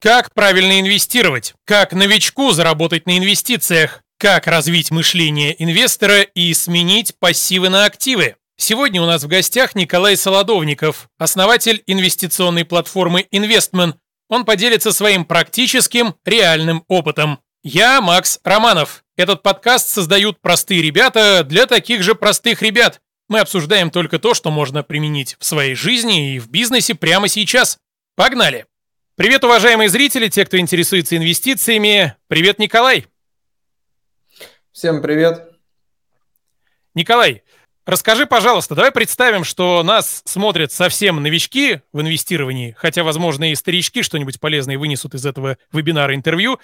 Как правильно инвестировать? Как новичку заработать на инвестициях? Как развить мышление инвестора и сменить пассивы на активы? Сегодня у нас в гостях Николай Солодовников, основатель инвестиционной платформы Investment. Он поделится своим практическим, реальным опытом. Я Макс Романов. Этот подкаст создают простые ребята для таких же простых ребят. Мы обсуждаем только то, что можно применить в своей жизни и в бизнесе прямо сейчас. Погнали! Привет, уважаемые зрители, те, кто интересуется инвестициями. Привет, Николай. Всем привет. Николай, расскажи, пожалуйста, давай представим, что нас смотрят совсем новички в инвестировании, хотя, возможно, и старички что-нибудь полезное вынесут из этого вебинара интервью.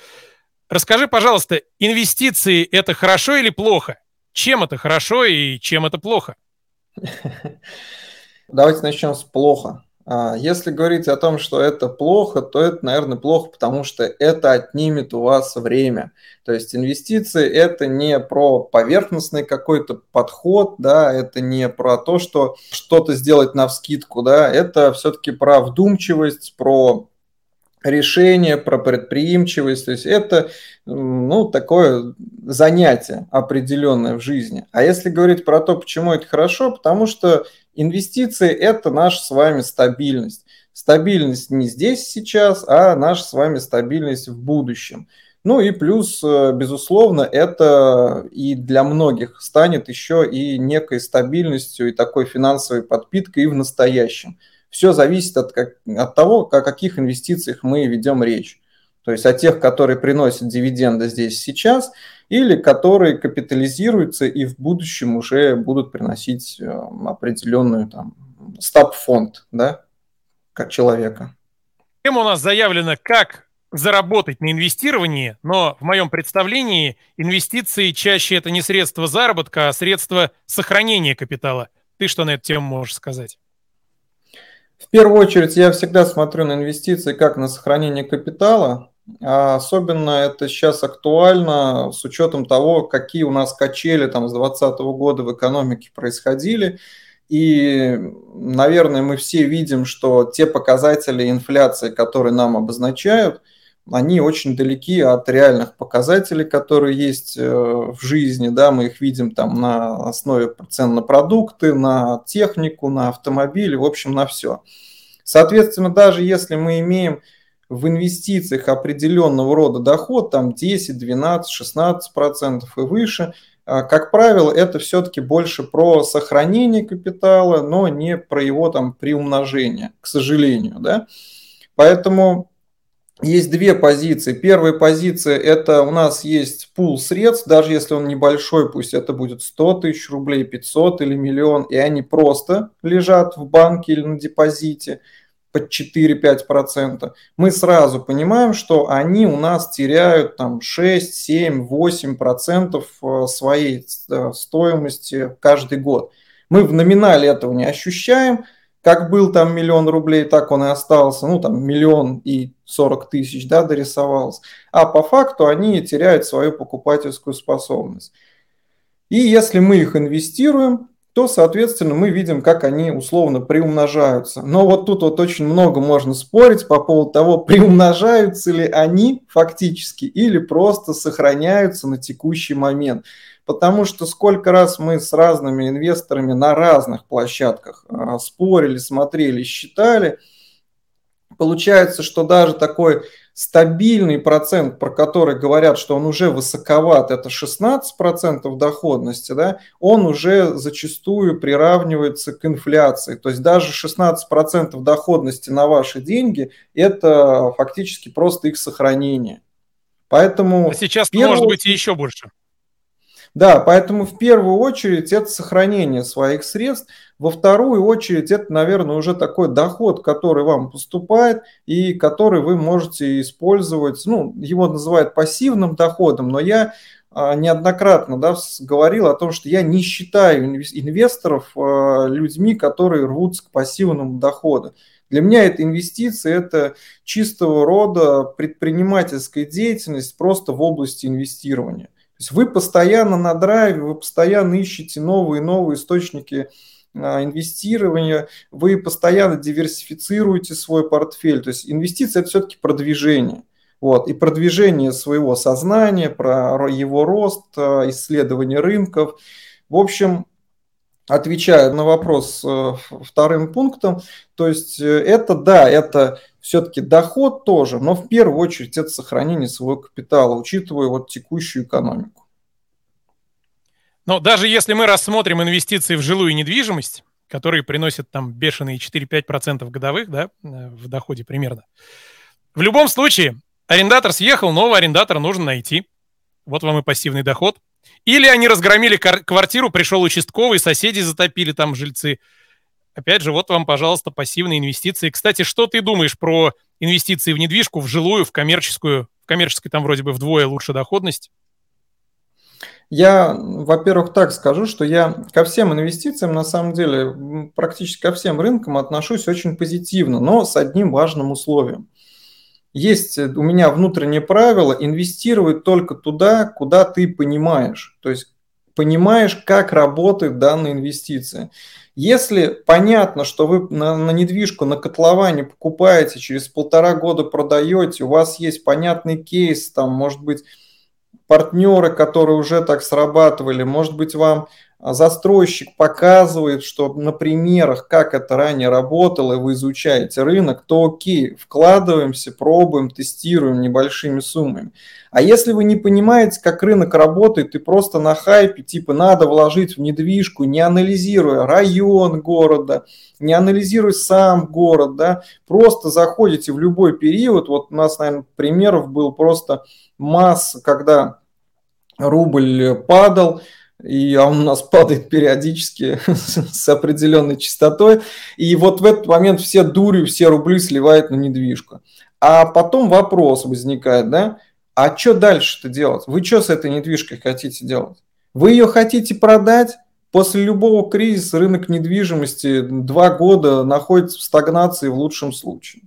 Расскажи, пожалуйста, инвестиции – это хорошо или плохо? Чем это хорошо и чем это плохо? Давайте начнем с плохо. А, если говорить о том, что это плохо, то это, наверное, плохо, потому что это отнимет у вас время. То есть инвестиции – это не про поверхностный какой-то подход, да, это не про то, что что-то сделать на вскидку, да, это все-таки про вдумчивость, про решение, про предприимчивость. То есть это ну, такое занятие определенное в жизни. А если говорить про то, почему это хорошо, потому что инвестиции – это наша с вами стабильность. Стабильность не здесь сейчас, а наша с вами стабильность в будущем. Ну и плюс, э, безусловно, это и для многих станет еще и некой стабильностью и такой финансовой подпиткой и в настоящем. Все зависит от, как, от того, о каких инвестициях мы ведем речь. То есть о тех, которые приносят дивиденды здесь сейчас, или которые капитализируются и в будущем уже будут приносить э, определенную там стаб-фонд, да, как человека. Тема у нас заявлена как заработать на инвестировании, но в моем представлении инвестиции чаще это не средство заработка, а средство сохранения капитала. Ты что на эту тему можешь сказать? В первую очередь я всегда смотрю на инвестиции как на сохранение капитала. А особенно это сейчас актуально с учетом того, какие у нас качели там с 2020 года в экономике происходили. И, наверное, мы все видим, что те показатели инфляции, которые нам обозначают, они очень далеки от реальных показателей, которые есть э, в жизни. Да, мы их видим там на основе цен на продукты, на технику, на автомобили, в общем, на все. Соответственно, даже если мы имеем в инвестициях определенного рода доход, там 10, 12, 16 процентов и выше, а, как правило, это все-таки больше про сохранение капитала, но не про его там приумножение, к сожалению. Да? Поэтому есть две позиции. Первая позиция – это у нас есть пул средств, даже если он небольшой, пусть это будет 100 тысяч рублей, 500 или миллион, и они просто лежат в банке или на депозите под 4-5%, мы сразу понимаем, что они у нас теряют там 6, 7, 8% своей э, стоимости каждый год. Мы в номинале этого не ощущаем, как был там миллион рублей, так он и остался, ну там миллион и 40 тысяч, да, дорисовался. А по факту они теряют свою покупательскую способность. И если мы их инвестируем, то, соответственно, мы видим, как они условно приумножаются. Но вот тут вот очень много можно спорить по поводу того, приумножаются ли они фактически или просто сохраняются на текущий момент потому что сколько раз мы с разными инвесторами на разных площадках а, спорили, смотрели, считали, получается, что даже такой стабильный процент, про который говорят, что он уже высоковат, это 16% доходности, да, он уже зачастую приравнивается к инфляции. То есть даже 16% доходности на ваши деньги – это фактически просто их сохранение. Поэтому а сейчас первую... может быть и еще больше. Да, поэтому в первую очередь это сохранение своих средств, во вторую очередь это, наверное, уже такой доход, который вам поступает и который вы можете использовать, ну, его называют пассивным доходом, но я а, неоднократно да, говорил о том, что я не считаю инвесторов а, людьми, которые рвутся к пассивному доходу. Для меня это инвестиции, это чистого рода предпринимательская деятельность просто в области инвестирования. Есть вы постоянно на драйве, вы постоянно ищете новые и новые источники инвестирования, вы постоянно диверсифицируете свой портфель. То есть инвестиция – это все-таки продвижение. Вот, и продвижение своего сознания, про его рост, исследование рынков. В общем, отвечая на вопрос э, вторым пунктом, то есть э, это да, это все-таки доход тоже, но в первую очередь это сохранение своего капитала, учитывая вот текущую экономику. Но даже если мы рассмотрим инвестиции в жилую недвижимость, которые приносят там бешеные 4-5% годовых, да, э, в доходе примерно, в любом случае арендатор съехал, нового арендатора нужно найти. Вот вам и пассивный доход – или они разгромили квартиру, пришел участковый, соседи затопили там жильцы. Опять же, вот вам, пожалуйста, пассивные инвестиции. Кстати, что ты думаешь про инвестиции в недвижку, в жилую, в коммерческую? В коммерческой там вроде бы вдвое лучше доходность. Я, во-первых, так скажу, что я ко всем инвестициям, на самом деле, практически ко всем рынкам отношусь очень позитивно, но с одним важным условием есть э, у меня внутреннее правило инвестировать только туда, куда ты понимаешь. То есть понимаешь, как работает данная инвестиция. Если понятно, что вы на, на недвижку, на котловане покупаете, через полтора года продаете, у вас есть понятный кейс, там, может быть, партнеры, которые уже так срабатывали, может быть, вам застройщик показывает, что на примерах, как это ранее работало, и вы изучаете рынок, то окей, вкладываемся, пробуем, тестируем небольшими суммами. А если вы не понимаете, как рынок работает, и просто на хайпе, типа надо вложить в недвижку, не анализируя район города, не анализируя сам город, да, просто заходите в любой период, вот у нас, наверное, примеров был просто масса, когда рубль падал, и он у нас падает периодически с определенной частотой. И вот в этот момент все дури, все рубли сливают на недвижку. А потом вопрос возникает, да, а что дальше-то делать? Вы что с этой недвижкой хотите делать? Вы ее хотите продать? После любого кризиса рынок недвижимости два года находится в стагнации в лучшем случае.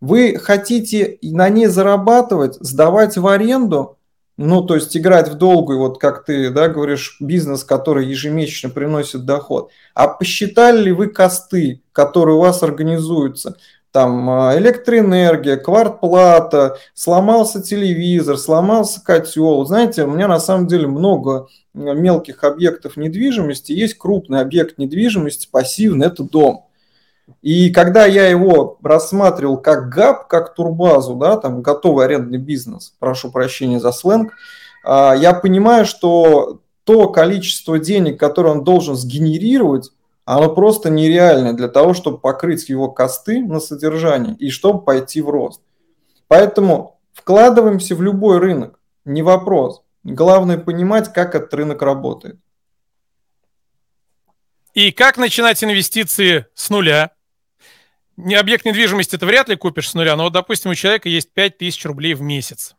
Вы хотите на ней зарабатывать, сдавать в аренду, ну, то есть играть в долгую, вот как ты да, говоришь, бизнес, который ежемесячно приносит доход. А посчитали ли вы косты, которые у вас организуются? Там а, электроэнергия, квартплата, сломался телевизор, сломался котел. Знаете, у меня на самом деле много мелких объектов недвижимости. Есть крупный объект недвижимости, пассивный, это дом. И когда я его рассматривал как ГАП, как турбазу, да, там готовый арендный бизнес, прошу прощения за сленг, а, я понимаю, что то количество денег, которое он должен сгенерировать, оно просто нереальное для того, чтобы покрыть его косты на содержание и чтобы пойти в рост. Поэтому вкладываемся в любой рынок, не вопрос. Главное понимать, как этот рынок работает. И как начинать инвестиции с нуля? Не объект недвижимости ты вряд ли купишь с нуля, но вот, допустим, у человека есть 5000 рублей в месяц.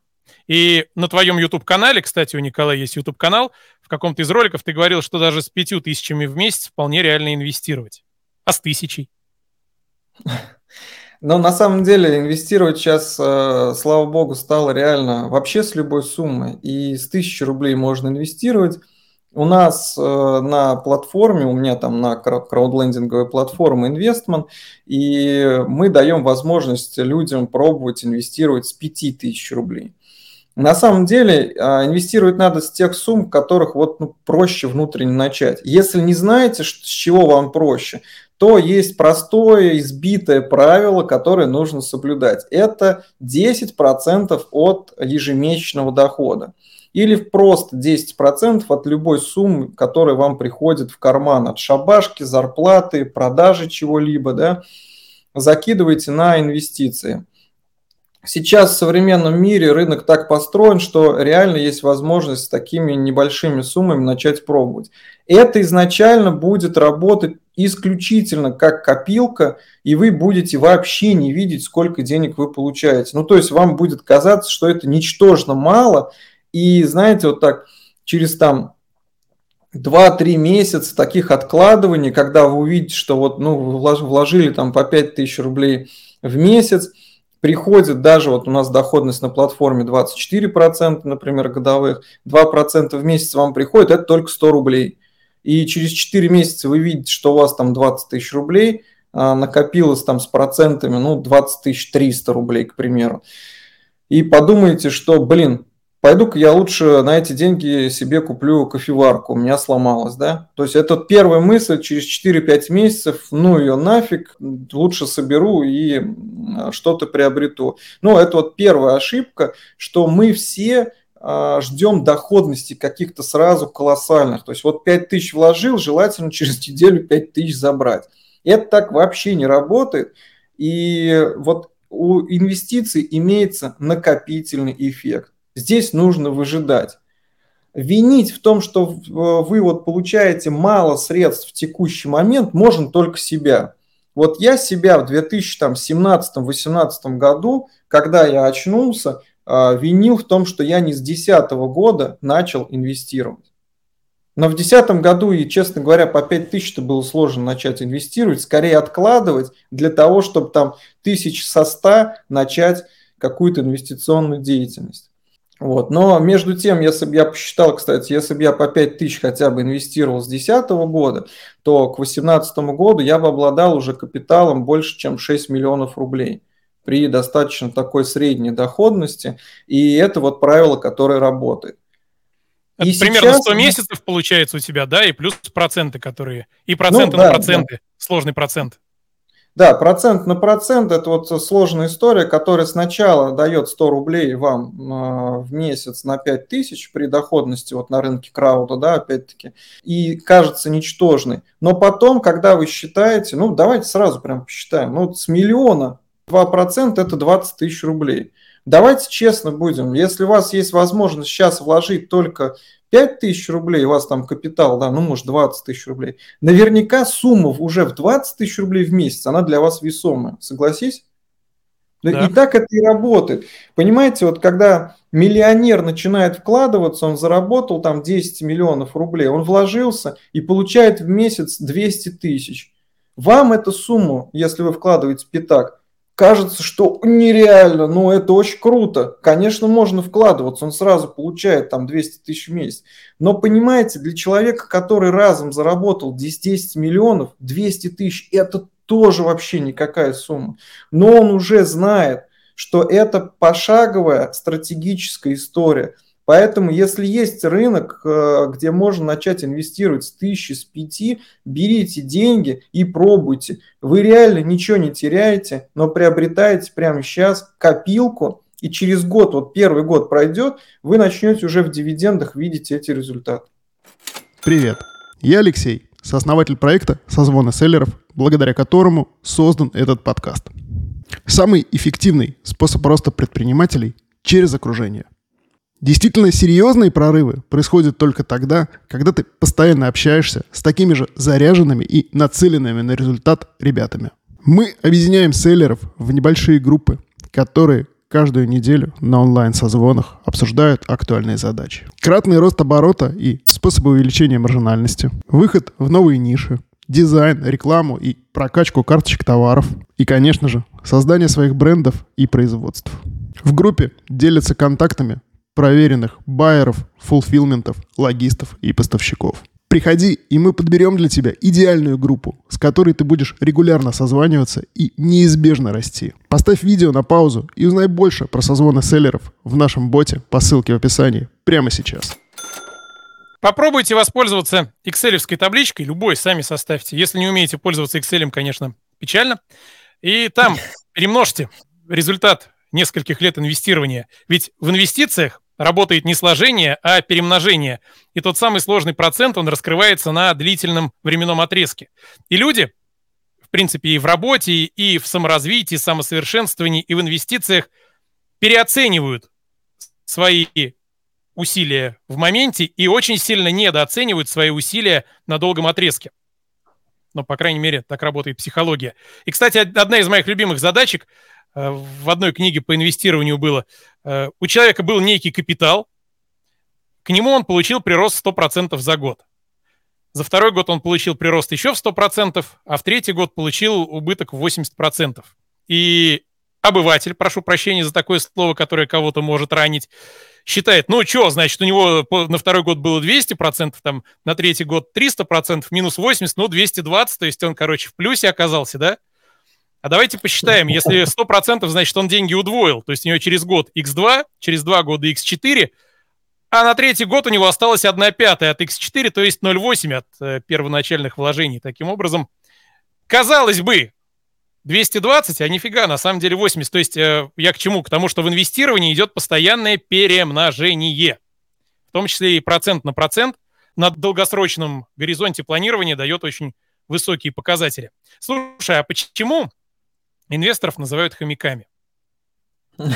И на твоем YouTube-канале, кстати, у Николая есть YouTube-канал, в каком-то из роликов ты говорил, что даже с пятью тысячами в месяц вполне реально инвестировать. А с тысячей? Но на самом деле инвестировать сейчас, э, слава богу, стало реально вообще с любой суммы. И с тысячи рублей можно инвестировать. У нас э, на платформе, у меня там на краудлендинговой платформе Investment, и мы даем возможность людям пробовать инвестировать с 5000 рублей. На самом деле а, инвестировать надо с тех сумм, которых вот ну, проще внутренне начать. Если не знаете, с чего вам проще, то есть простое избитое правило, которое нужно соблюдать. Это 10% от ежемесячного дохода или просто 10% от любой суммы, которая вам приходит в карман от шабашки, зарплаты, продажи чего-либо, да, закидывайте на инвестиции. Сейчас в современном мире рынок так построен, что реально есть возможность с такими небольшими суммами начать пробовать. Это изначально будет работать исключительно как копилка, и вы будете вообще не видеть, сколько денег вы получаете. Ну, то есть вам будет казаться, что это ничтожно мало, и знаете, вот так через там 2-3 месяца таких откладываний, когда вы увидите, что вот, ну, вложили там по 5 тысяч рублей в месяц, приходит даже, вот у нас доходность на платформе 24%, например, годовых, 2% в месяц вам приходит, это только 100 рублей. и через 4 месяца вы видите, что у вас там 20 тысяч рублей, а, накопилось там с процентами, ну, 20 тысяч 300 рублей, к примеру. И подумаете, что, блин, пойду-ка я лучше на эти деньги себе куплю кофеварку, у меня сломалась, да? То есть это первая мысль, через 4-5 месяцев, ну ее нафиг, лучше соберу и что-то приобрету. Ну, это вот первая ошибка, что мы все а, ждем доходности каких-то сразу колоссальных. То есть вот 5 тысяч вложил, желательно через неделю 5 тысяч забрать. Это так вообще не работает. И вот у инвестиций имеется накопительный эффект. Здесь нужно выжидать. Винить в том, что вы вот получаете мало средств в текущий момент, можно только себя. Вот я себя в 2017-2018 году, когда я очнулся, а, винил в том, что я не с 2010 года начал инвестировать. Но в 2010 году, и, честно говоря, по 5 тысяч было сложно начать инвестировать, скорее откладывать для того, чтобы там тысяч со 100 начать какую-то инвестиционную деятельность. Вот. Но между тем, если бы я посчитал, кстати, если бы я по 5 тысяч хотя бы инвестировал с 2010 года, то к 2018 году я бы обладал уже капиталом больше, чем 6 миллионов рублей при достаточно такой средней доходности. И это вот правило, которое работает. Это и примерно сейчас... 100 месяцев получается у тебя, да, и плюс проценты, которые... И проценты ну, да, на проценты, да. сложный процент. Да, процент на процент – это вот сложная история, которая сначала дает 100 рублей вам э, в месяц на 5 тысяч при доходности вот на рынке крауда, да, опять-таки, и кажется ничтожной. Но потом, когда вы считаете, ну, давайте сразу прям посчитаем, ну, с миллиона 2% это 20 тысяч рублей. Давайте честно будем, если у вас есть возможность сейчас вложить только 5 тысяч рублей, у вас там капитал, да, ну может 20 тысяч рублей, наверняка сумма уже в 20 тысяч рублей в месяц, она для вас весомая, согласись? Да. И так это и работает. Понимаете, вот когда миллионер начинает вкладываться, он заработал там 10 миллионов рублей, он вложился и получает в месяц 200 тысяч. Вам эту сумму, если вы вкладываете пятак, кажется, что нереально, но это очень круто. Конечно, можно вкладываться, он сразу получает там 200 тысяч в месяц. Но понимаете, для человека, который разом заработал 10, 10 миллионов, 200 тысяч, это тоже вообще никакая сумма. Но он уже знает, что это пошаговая стратегическая история – Поэтому, если есть рынок, э, где можно начать инвестировать с тысячи, с пяти, берите деньги и пробуйте. Вы реально ничего не теряете, но приобретаете прямо сейчас копилку, и через год, вот первый год пройдет, вы начнете уже в дивидендах видеть эти результаты. Привет, я Алексей, сооснователь проекта «Созвоны селлеров», благодаря которому создан этот подкаст. Самый эффективный способ роста предпринимателей через окружение. Действительно серьезные прорывы происходят только тогда, когда ты постоянно общаешься с такими же заряженными и нацеленными на результат ребятами. Мы объединяем селлеров в небольшие группы, которые каждую неделю на онлайн-созвонах обсуждают актуальные задачи. Кратный рост оборота и способы увеличения маржинальности, выход в новые ниши, дизайн, рекламу и прокачку карточек товаров. И, конечно же, создание своих брендов и производств. В группе делятся контактами проверенных байеров, фулфилментов, логистов и поставщиков. Приходи, и мы подберем для тебя идеальную группу, с которой ты будешь регулярно созваниваться и неизбежно расти. Поставь видео на паузу и узнай больше про созвоны селлеров в нашем боте по ссылке в описании прямо сейчас. Попробуйте воспользоваться excel табличкой, любой сами составьте. Если не умеете пользоваться Excel, конечно, печально. И там перемножьте результат нескольких лет инвестирования. Ведь в инвестициях работает не сложение, а перемножение. И тот самый сложный процент, он раскрывается на длительном временном отрезке. И люди, в принципе, и в работе, и в саморазвитии, самосовершенствовании, и в инвестициях переоценивают свои усилия в моменте и очень сильно недооценивают свои усилия на долгом отрезке. Но, по крайней мере, так работает психология. И, кстати, одна из моих любимых задачек – в одной книге по инвестированию было, э, у человека был некий капитал, к нему он получил прирост 100% за год. За второй год он получил прирост еще в 100%, а в третий год получил убыток в 80%. И обыватель, прошу прощения за такое слово, которое кого-то может ранить, считает, ну что, значит, у него на второй год было 200%, там, на третий год 300%, минус 80, ну, 220, то есть он, короче, в плюсе оказался, да? А давайте посчитаем, если 100%, значит, он деньги удвоил, то есть у него через год x2, через два года x4, а на третий год у него осталось 1 пятая от x4, то есть 0,8 от э, первоначальных вложений. Таким образом, казалось бы, 220, а нифига, на самом деле 80. То есть э, я к чему? К тому, что в инвестировании идет постоянное перемножение. В том числе и процент на процент на долгосрочном горизонте планирования дает очень высокие показатели. Слушай, а почему инвесторов называют хомяками?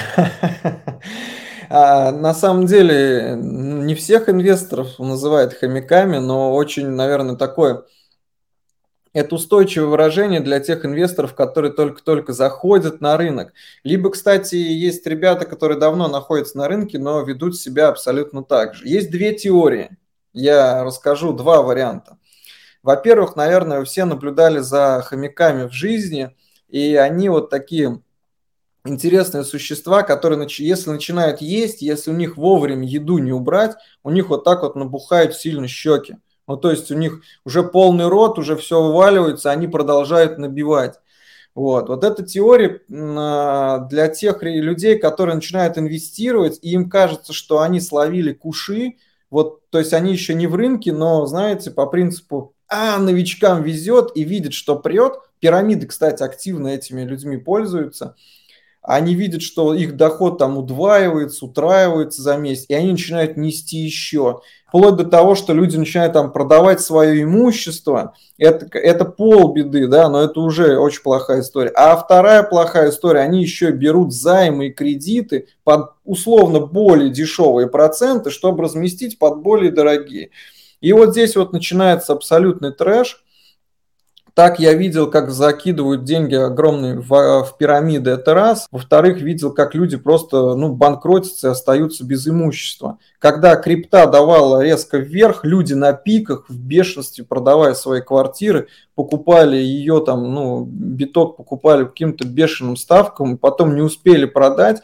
А, на самом деле, не всех инвесторов называют хомяками, но очень, наверное, такое это устойчивое выражение для тех инвесторов, которые только-только заходят на рынок. Либо, кстати, есть ребята, которые давно находятся на рынке, но ведут себя абсолютно так же. Есть две теории. Я расскажу два варианта. Во-первых, наверное, все наблюдали за хомяками в жизни, и они вот такие интересные существа, которые, если начинают есть, если у них вовремя еду не убрать, у них вот так вот набухают сильно щеки. Ну, то есть у них уже полный рот, уже все вываливается, они продолжают набивать. Вот. вот эта теория а, для тех людей, которые начинают инвестировать, и им кажется, что они словили куши, вот, то есть они еще не в рынке, но, знаете, по принципу, а, новичкам везет и видят, что прет. Пирамиды, кстати, активно этими людьми пользуются – они видят, что их доход там удваивается, утраивается за месяц, и они начинают нести еще. Вплоть до того, что люди начинают там продавать свое имущество. Это, это полбеды, да, но это уже очень плохая история. А вторая плохая история, они еще берут займы и кредиты под условно более дешевые проценты, чтобы разместить под более дорогие. И вот здесь вот начинается абсолютный трэш – так я видел, как закидывают деньги огромные в, в пирамиды, это раз. Во-вторых, видел, как люди просто ну, банкротятся и остаются без имущества. Когда крипта давала резко вверх, люди на пиках в бешенстве, продавая свои квартиры, покупали ее там, ну, биток покупали каким-то бешеным ставкам, потом не успели продать,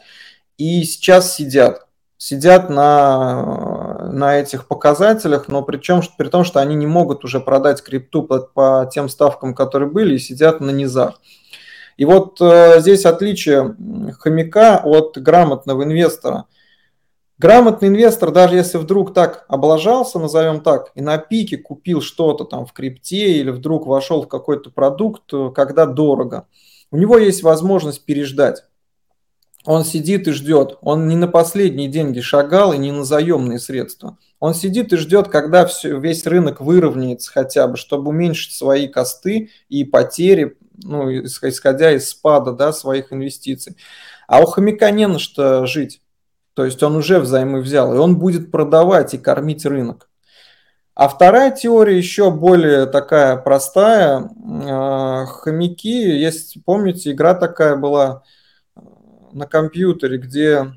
и сейчас сидят сидят на, на этих показателях, но причем при том, что они не могут уже продать крипту по, по тем ставкам, которые были, и сидят на низах. И вот э, здесь отличие хомяка от грамотного инвестора. Грамотный инвестор, даже если вдруг так облажался, назовем так, и на пике купил что-то там в крипте или вдруг вошел в какой-то продукт, э, когда дорого, у него есть возможность переждать он сидит и ждет. Он не на последние деньги шагал и не на заемные средства. Он сидит и ждет, когда все, весь рынок выровняется хотя бы, чтобы уменьшить свои косты и потери, ну, исходя из спада да, своих инвестиций. А у хомяка не на что жить. То есть он уже взаймы взял, и он будет продавать и кормить рынок. А вторая теория еще более такая простая. А, хомяки, есть, помните, игра такая была – на компьютере, где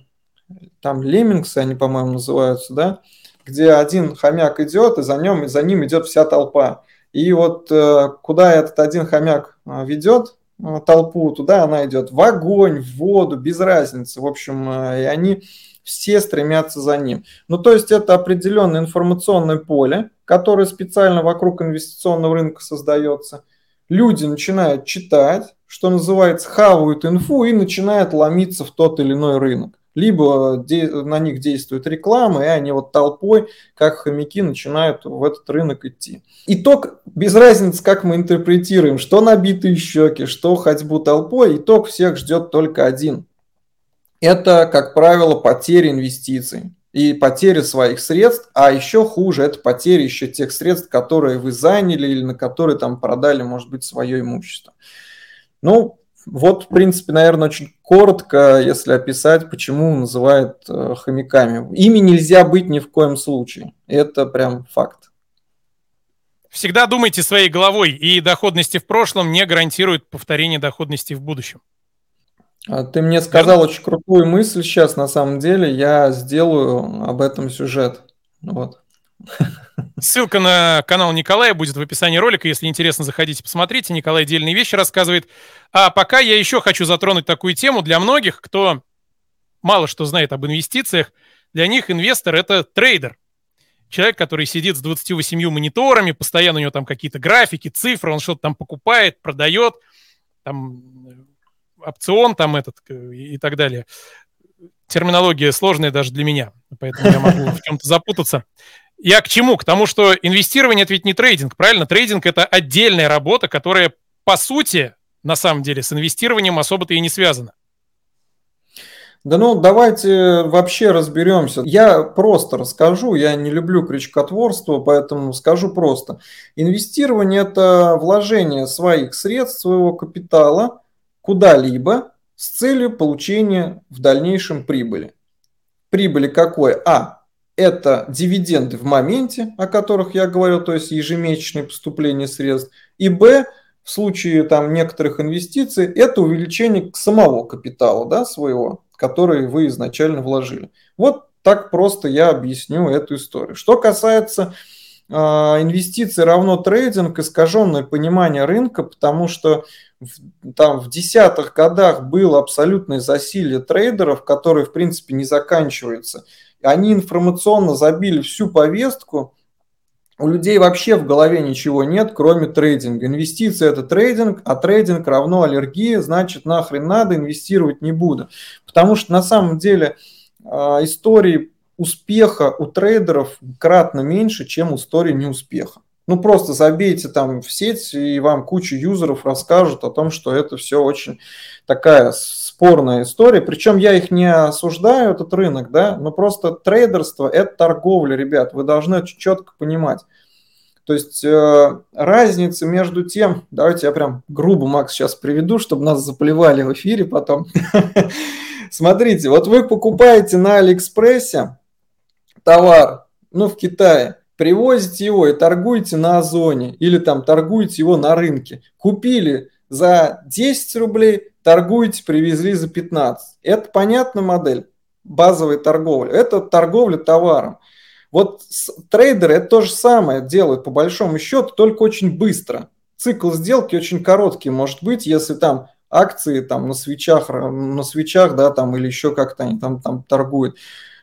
там леммингсы, они, по-моему, называются, да, где один хомяк идет, и за, ним, за ним идет вся толпа. И вот э, куда этот один хомяк э, ведет э, толпу, туда она идет. В огонь, в воду, без разницы. В общем, и они все стремятся за ним. Ну, то есть это определенное информационное поле, которое специально вокруг инвестиционного рынка создается. Люди начинают читать, что называется, хавают инфу и начинают ломиться в тот или иной рынок. Либо на них действует реклама, и они вот толпой, как хомяки, начинают в этот рынок идти. Итог, без разницы, как мы интерпретируем, что набитые щеки, что ходьбу толпой, итог всех ждет только один. Это, как правило, потери инвестиций и потери своих средств, а еще хуже, это потери еще тех средств, которые вы заняли или на которые там продали, может быть, свое имущество. Ну, вот, в принципе, наверное, очень коротко, если описать, почему называют э, хомяками. Ими нельзя быть ни в коем случае. Это прям факт. Всегда думайте своей головой, и доходности в прошлом не гарантируют повторение доходности в будущем. А ты мне сказал очень крутую мысль сейчас, на самом деле. Я сделаю об этом сюжет. Вот. Ссылка на канал Николая будет в описании ролика. Если интересно, заходите, посмотрите. Николай дельные вещи рассказывает. А пока я еще хочу затронуть такую тему для многих, кто мало что знает об инвестициях. Для них инвестор – это трейдер. Человек, который сидит с 28 мониторами, постоянно у него там какие-то графики, цифры, он что-то там покупает, продает, там опцион там этот и так далее. Терминология сложная даже для меня, поэтому я могу в чем-то запутаться. Я к чему? К тому, что инвестирование это ведь не трейдинг, правильно? Трейдинг это отдельная работа, которая по сути на самом деле с инвестированием особо-то и не связана. Да ну, давайте вообще разберемся. Я просто расскажу, я не люблю крючкотворство, поэтому скажу просто. Инвестирование – это вложение своих средств, своего капитала куда-либо с целью получения в дальнейшем прибыли. Прибыли какой? А. Это дивиденды в моменте, о которых я говорил, то есть ежемесячные поступления средств. И Б. В случае там некоторых инвестиций это увеличение самого капитала да, своего, который вы изначально вложили. Вот так просто я объясню эту историю. Что касается э, инвестиций равно трейдинг, искаженное понимание рынка, потому что в, там в десятых годах было абсолютное засилие трейдеров, которые, в принципе, не заканчиваются. Они информационно забили всю повестку, у людей вообще в голове ничего нет, кроме трейдинга. Инвестиции – это трейдинг, а трейдинг равно аллергии, значит, нахрен надо, инвестировать не буду. Потому что на самом деле э, истории успеха у трейдеров кратно меньше, чем истории неуспеха. Ну, просто забейте там в сеть, и вам куча юзеров расскажут о том, что это все очень такая спорная история. Причем я их не осуждаю, этот рынок, да, но просто трейдерство – это торговля, ребят, вы должны это четко понимать. То есть э, разница между тем, давайте я прям грубо, Макс, сейчас приведу, чтобы нас заплевали в эфире потом. Смотрите, вот вы покупаете на Алиэкспрессе товар, ну, в Китае, привозите его и торгуете на Озоне или там торгуете его на рынке. Купили за 10 рублей, торгуете, привезли за 15. Это понятная модель базовой торговли. Это торговля товаром. Вот трейдеры это то же самое делают по большому счету, только очень быстро. Цикл сделки очень короткий может быть, если там акции там на свечах, на свечах, да, там или еще как-то они там, там торгуют.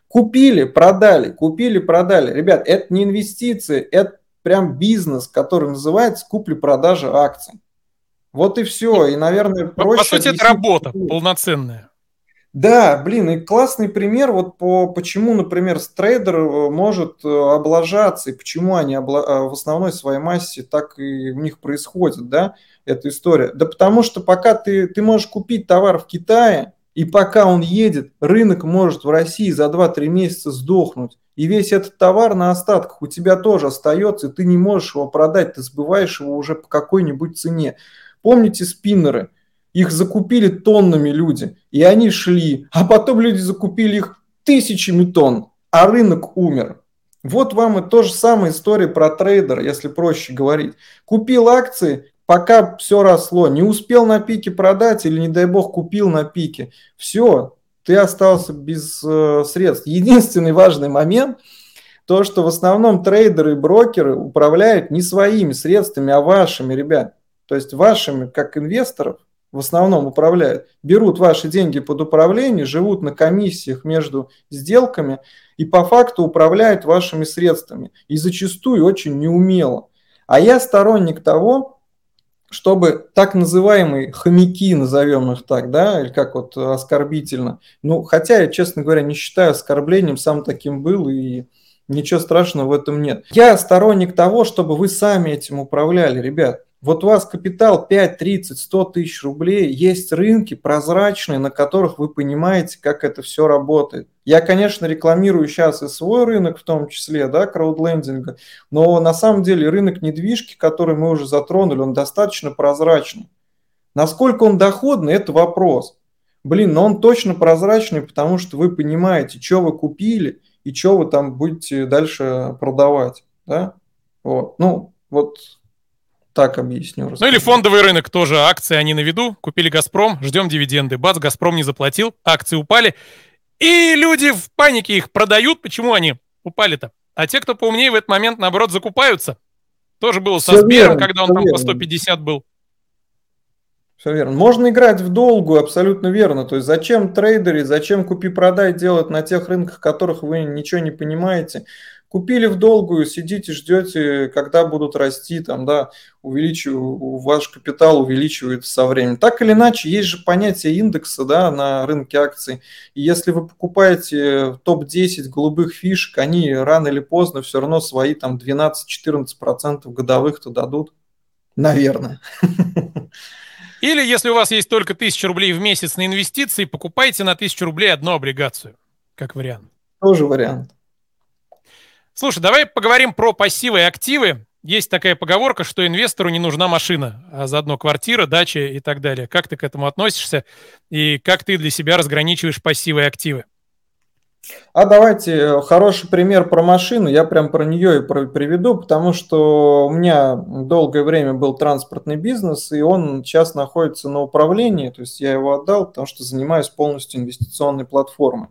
Купили, продали, купили, продали. Ребят, это не инвестиции, это прям бизнес, который называется купли-продажа акций. Вот и все. И, наверное, проще... По сути, это работа полноценная. Да, блин, и классный пример, вот по почему, например, трейдер э, может э, облажаться, и почему они обла... Э, в основной своей массе так и у них происходит, да, эта история. Да потому что пока ты, ты можешь купить товар в Китае, и пока он едет, рынок может в России за 2-3 месяца сдохнуть. И весь этот товар на остатках у тебя тоже остается, и ты не можешь его продать, ты сбываешь его уже по какой-нибудь цене. Помните спиннеры? Их закупили тоннами люди, и они шли, а потом люди закупили их тысячами тонн, а рынок умер. Вот вам и то же самое история про трейдера, если проще говорить. Купил акции, пока все росло, не успел на пике продать или, не дай бог, купил на пике, все, ты остался без э, средств. Единственный важный момент, то, что в основном трейдеры и брокеры управляют не своими средствами, а вашими, ребят. То есть вашими, как инвесторов, в основном управляют, берут ваши деньги под управление, живут на комиссиях между сделками и по факту управляют вашими средствами. И зачастую очень неумело. А я сторонник того, чтобы так называемые хомяки, назовем их так, да, или как вот оскорбительно. Ну, хотя я, честно говоря, не считаю оскорблением, сам таким был, и ничего страшного в этом нет. Я сторонник того, чтобы вы сами этим управляли, ребят. Вот у вас капитал 5, 30, 100 тысяч рублей, есть рынки прозрачные, на которых вы понимаете, как это все работает. Я, конечно, рекламирую сейчас и свой рынок в том числе, да, краудлендинга, но на самом деле рынок недвижки, который мы уже затронули, он достаточно прозрачный. Насколько он доходный, это вопрос. Блин, но он точно прозрачный, потому что вы понимаете, что вы купили и что вы там будете дальше продавать. Да? Вот. Ну, вот так объясню. Расскажу. Ну или фондовый рынок тоже. Акции они на виду. Купили «Газпром», ждем дивиденды. Бац, «Газпром» не заплатил, акции упали. И люди в панике их продают. Почему они упали-то? А те, кто поумнее в этот момент, наоборот, закупаются. Тоже было со Сбером, когда он там верно. по 150 был. Все верно. Можно играть в долгую, абсолютно верно. То есть зачем трейдеры, зачем купи-продай делать на тех рынках, которых вы ничего не понимаете. Купили в долгую, сидите, ждете, когда будут расти, там, да, увеличиваю, ваш капитал увеличивается со временем. Так или иначе, есть же понятие индекса, да, на рынке акций. И если вы покупаете топ-10 голубых фишек, они рано или поздно все равно свои там 12-14% годовых-то дадут. Наверное. Или если у вас есть только 1000 рублей в месяц на инвестиции, покупайте на 1000 рублей одну облигацию, как вариант. Тоже вариант. Слушай, давай поговорим про пассивы и активы. Есть такая поговорка, что инвестору не нужна машина, а заодно квартира, дача и так далее. Как ты к этому относишься и как ты для себя разграничиваешь пассивы и активы? А давайте э, хороший пример про машину, я прям про нее и про, приведу, потому что у меня долгое время был транспортный бизнес, и он сейчас находится на управлении, то есть я его отдал, потому что занимаюсь полностью инвестиционной платформой.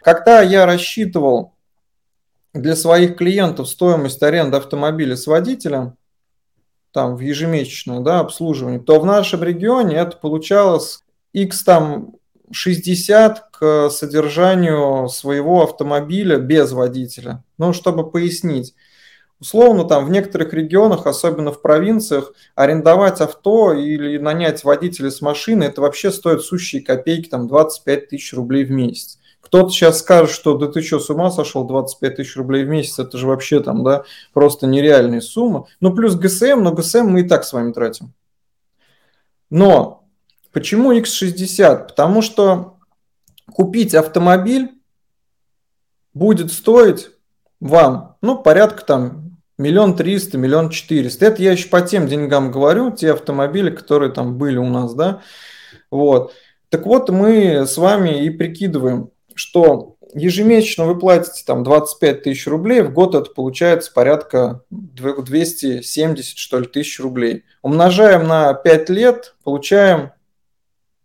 Когда я рассчитывал для своих клиентов стоимость аренды автомобиля с водителем, там в ежемесячное да, обслуживание, то в нашем регионе это получалось x там 60 к содержанию своего автомобиля без водителя. Ну, чтобы пояснить. Условно, там в некоторых регионах, особенно в провинциях, арендовать авто или нанять водителя с машины, это вообще стоит сущие копейки, там 25 тысяч рублей в месяц. Кто-то сейчас скажет, что да ты что, с ума сошел, 25 тысяч рублей в месяц, это же вообще там, да, просто нереальная сумма. Ну, плюс ГСМ, но ГСМ мы и так с вами тратим. Но почему X60? Потому что купить автомобиль будет стоить вам, ну, порядка там миллион триста, миллион четыреста. Это я еще по тем деньгам говорю, те автомобили, которые там были у нас, да, вот. Так вот, мы с вами и прикидываем, что ежемесячно вы платите там 25 тысяч рублей, в год это получается порядка 270 что ли тысяч рублей. Умножаем на 5 лет, получаем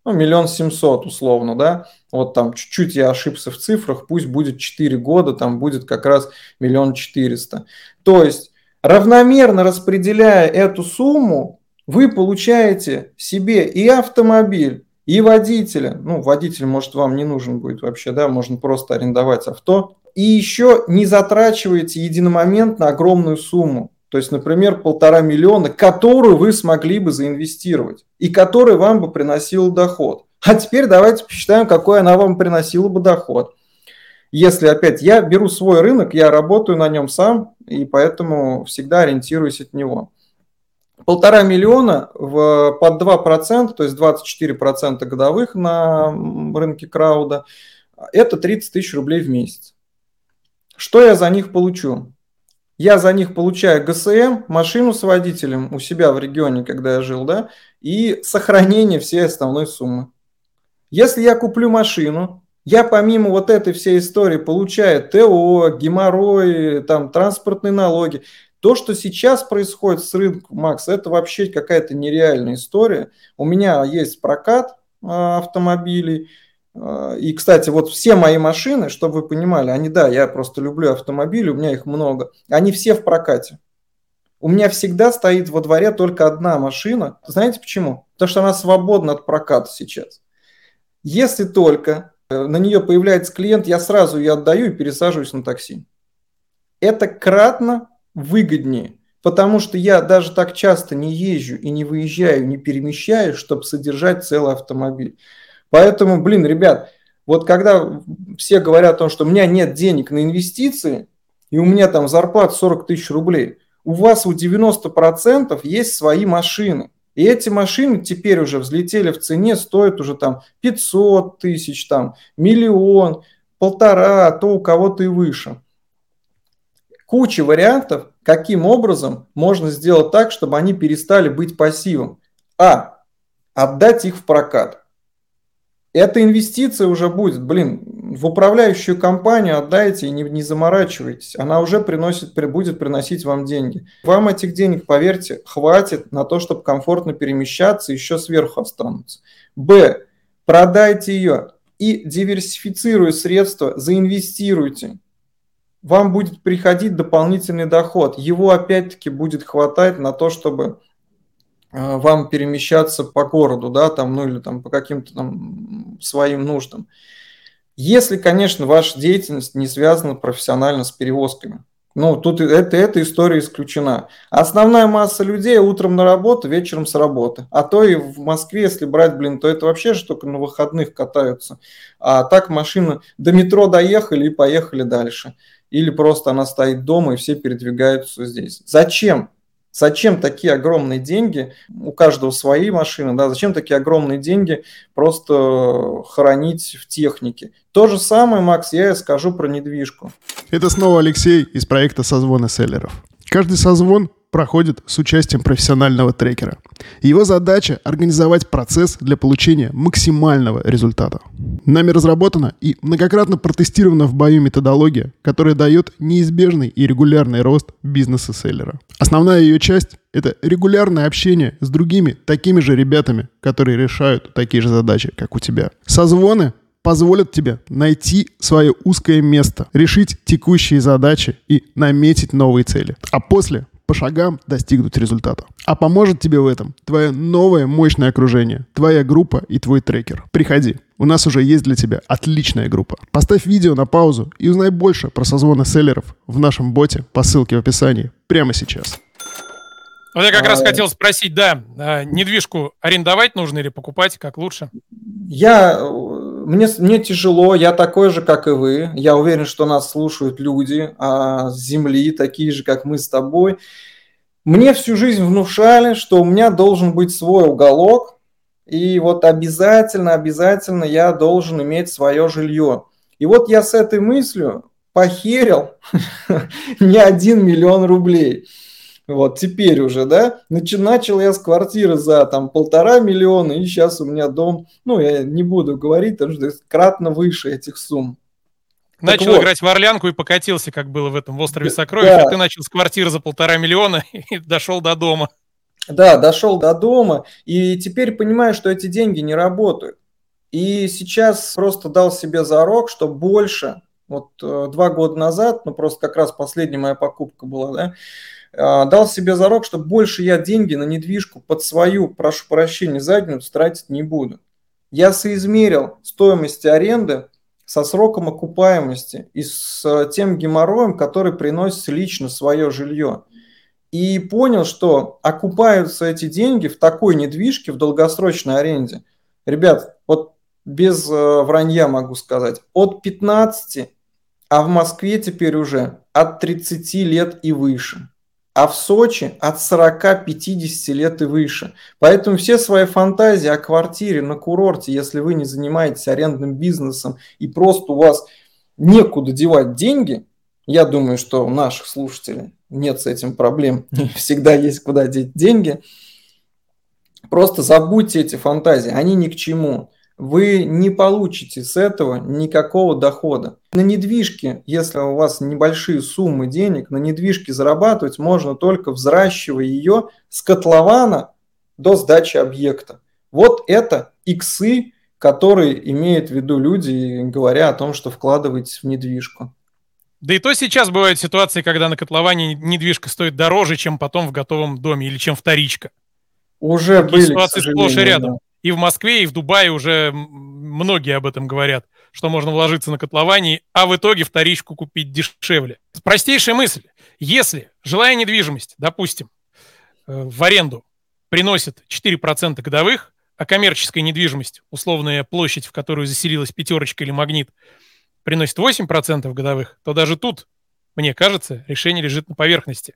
ну, миллион семьсот условно, да, вот там чуть-чуть я ошибся в цифрах, пусть будет 4 года, там будет как раз миллион четыреста. То есть равномерно распределяя эту сумму, вы получаете себе и автомобиль, и водителя. Ну, водитель, может, вам не нужен будет вообще, да, можно просто арендовать авто. И еще не затрачиваете единомоментно огромную сумму. То есть, например, полтора миллиона, которую вы смогли бы заинвестировать и которая вам бы приносила доход. А теперь давайте посчитаем, какой она вам приносила бы доход. Если опять я беру свой рынок, я работаю на нем сам, и поэтому всегда ориентируюсь от него. Полтора миллиона в, под 2%, то есть 24% годовых на рынке крауда, это 30 тысяч рублей в месяц. Что я за них получу? Я за них получаю ГСМ, машину с водителем у себя в регионе, когда я жил, да, и сохранение всей основной суммы. Если я куплю машину, я помимо вот этой всей истории получаю ТО, геморрой, там, транспортные налоги. То, что сейчас происходит с рынком, Макс, это вообще какая-то нереальная история. У меня есть прокат а, автомобилей. А, и, кстати, вот все мои машины, чтобы вы понимали, они, да, я просто люблю автомобили, у меня их много, они все в прокате. У меня всегда стоит во дворе только одна машина. Знаете почему? Потому что она свободна от проката сейчас. Если только э, на нее появляется клиент, я сразу ее отдаю и пересаживаюсь на такси. Это кратно выгоднее, потому что я даже так часто не езжу и не выезжаю, не перемещаюсь, чтобы содержать целый автомобиль. Поэтому, блин, ребят, вот когда все говорят о том, что у меня нет денег на инвестиции, и у меня там зарплата 40 тысяч рублей, у вас у 90% есть свои машины. И эти машины теперь уже взлетели в цене, стоят уже там 500 тысяч, там миллион, полтора, а то у кого-то и выше куча вариантов, каким образом можно сделать так, чтобы они перестали быть пассивом. А. Отдать их в прокат. Эта инвестиция уже будет, блин, в управляющую компанию отдайте и не, не заморачивайтесь. Она уже приносит, будет приносить вам деньги. Вам этих денег, поверьте, хватит на то, чтобы комфортно перемещаться, еще сверху останутся. Б. Продайте ее и диверсифицируя средства, заинвестируйте вам будет приходить дополнительный доход. Его опять-таки будет хватать на то, чтобы э, вам перемещаться по городу, да, там, ну или там по каким-то там своим нуждам. Если, конечно, ваша деятельность не связана профессионально с перевозками. Ну, тут это, эта история исключена. Основная масса людей утром на работу, вечером с работы. А то и в Москве, если брать, блин, то это вообще же только на выходных катаются. А так машина до метро доехали и поехали дальше. Или просто она стоит дома и все передвигаются здесь. Зачем? Зачем такие огромные деньги, у каждого свои машины, да, зачем такие огромные деньги просто хранить в технике? То же самое, Макс, я и скажу про недвижку. Это снова Алексей из проекта «Созвоны селлеров». Каждый созвон проходит с участием профессионального трекера. Его задача – организовать процесс для получения максимального результата. Нами разработана и многократно протестирована в бою методология, которая дает неизбежный и регулярный рост бизнеса селлера. Основная ее часть – это регулярное общение с другими такими же ребятами, которые решают такие же задачи, как у тебя. Созвоны позволят тебе найти свое узкое место, решить текущие задачи и наметить новые цели. А после по шагам достигнуть результата. А поможет тебе в этом твое новое мощное окружение, твоя группа и твой трекер. Приходи, у нас уже есть для тебя отличная группа. Поставь видео на паузу и узнай больше про созвоны селлеров в нашем боте по ссылке в описании прямо сейчас. Вот я как а, раз хотел спросить, да, а, недвижку арендовать нужно или покупать, как лучше? Я, мне, мне тяжело, я такой же, как и вы. Я уверен, что нас слушают люди а, с земли, такие же, как мы с тобой. Мне всю жизнь внушали, что у меня должен быть свой уголок, и вот обязательно, обязательно я должен иметь свое жилье. И вот я с этой мыслью похерил не один миллион рублей. Вот теперь уже, да, Нач, начал я с квартиры за там полтора миллиона, и сейчас у меня дом, ну, я не буду говорить, потому что кратно выше этих сумм. Начал вот. играть в Орлянку и покатился, как было в этом в острове Сокровищ. Да. А ты начал с квартиры за полтора миллиона и дошел до дома. Да, дошел до дома, и теперь понимаю, что эти деньги не работают. И сейчас просто дал себе зарок, что больше, вот э, два года назад, ну просто как раз последняя моя покупка была, да, дал себе зарок, что больше я деньги на недвижку под свою, прошу прощения, задницу тратить не буду. Я соизмерил стоимость аренды со сроком окупаемости и с тем геморроем, который приносит лично свое жилье. И понял, что окупаются эти деньги в такой недвижке, в долгосрочной аренде. Ребят, вот без э, вранья могу сказать, от 15, а в Москве теперь уже от 30 лет и выше а в Сочи от 40-50 лет и выше. Поэтому все свои фантазии о квартире на курорте, если вы не занимаетесь арендным бизнесом и просто у вас некуда девать деньги, я думаю, что у наших слушателей нет с этим проблем, всегда есть куда деть деньги, просто забудьте эти фантазии, они ни к чему вы не получите с этого никакого дохода. На недвижке, если у вас небольшие суммы денег, на недвижке зарабатывать можно только взращивая ее с котлована до сдачи объекта. Вот это иксы, которые имеют в виду люди, говоря о том, что вкладываетесь в недвижку. Да и то сейчас бывают ситуации, когда на котловане недвижка стоит дороже, чем потом в готовом доме или чем вторичка. Уже Такие были, ситуации сплошь и рядом. Да и в Москве, и в Дубае уже многие об этом говорят, что можно вложиться на котловании, а в итоге вторичку купить дешевле. Простейшая мысль. Если жилая недвижимость, допустим, э, в аренду приносит 4% годовых, а коммерческая недвижимость, условная площадь, в которую заселилась пятерочка или магнит, приносит 8% годовых, то даже тут, мне кажется, решение лежит на поверхности.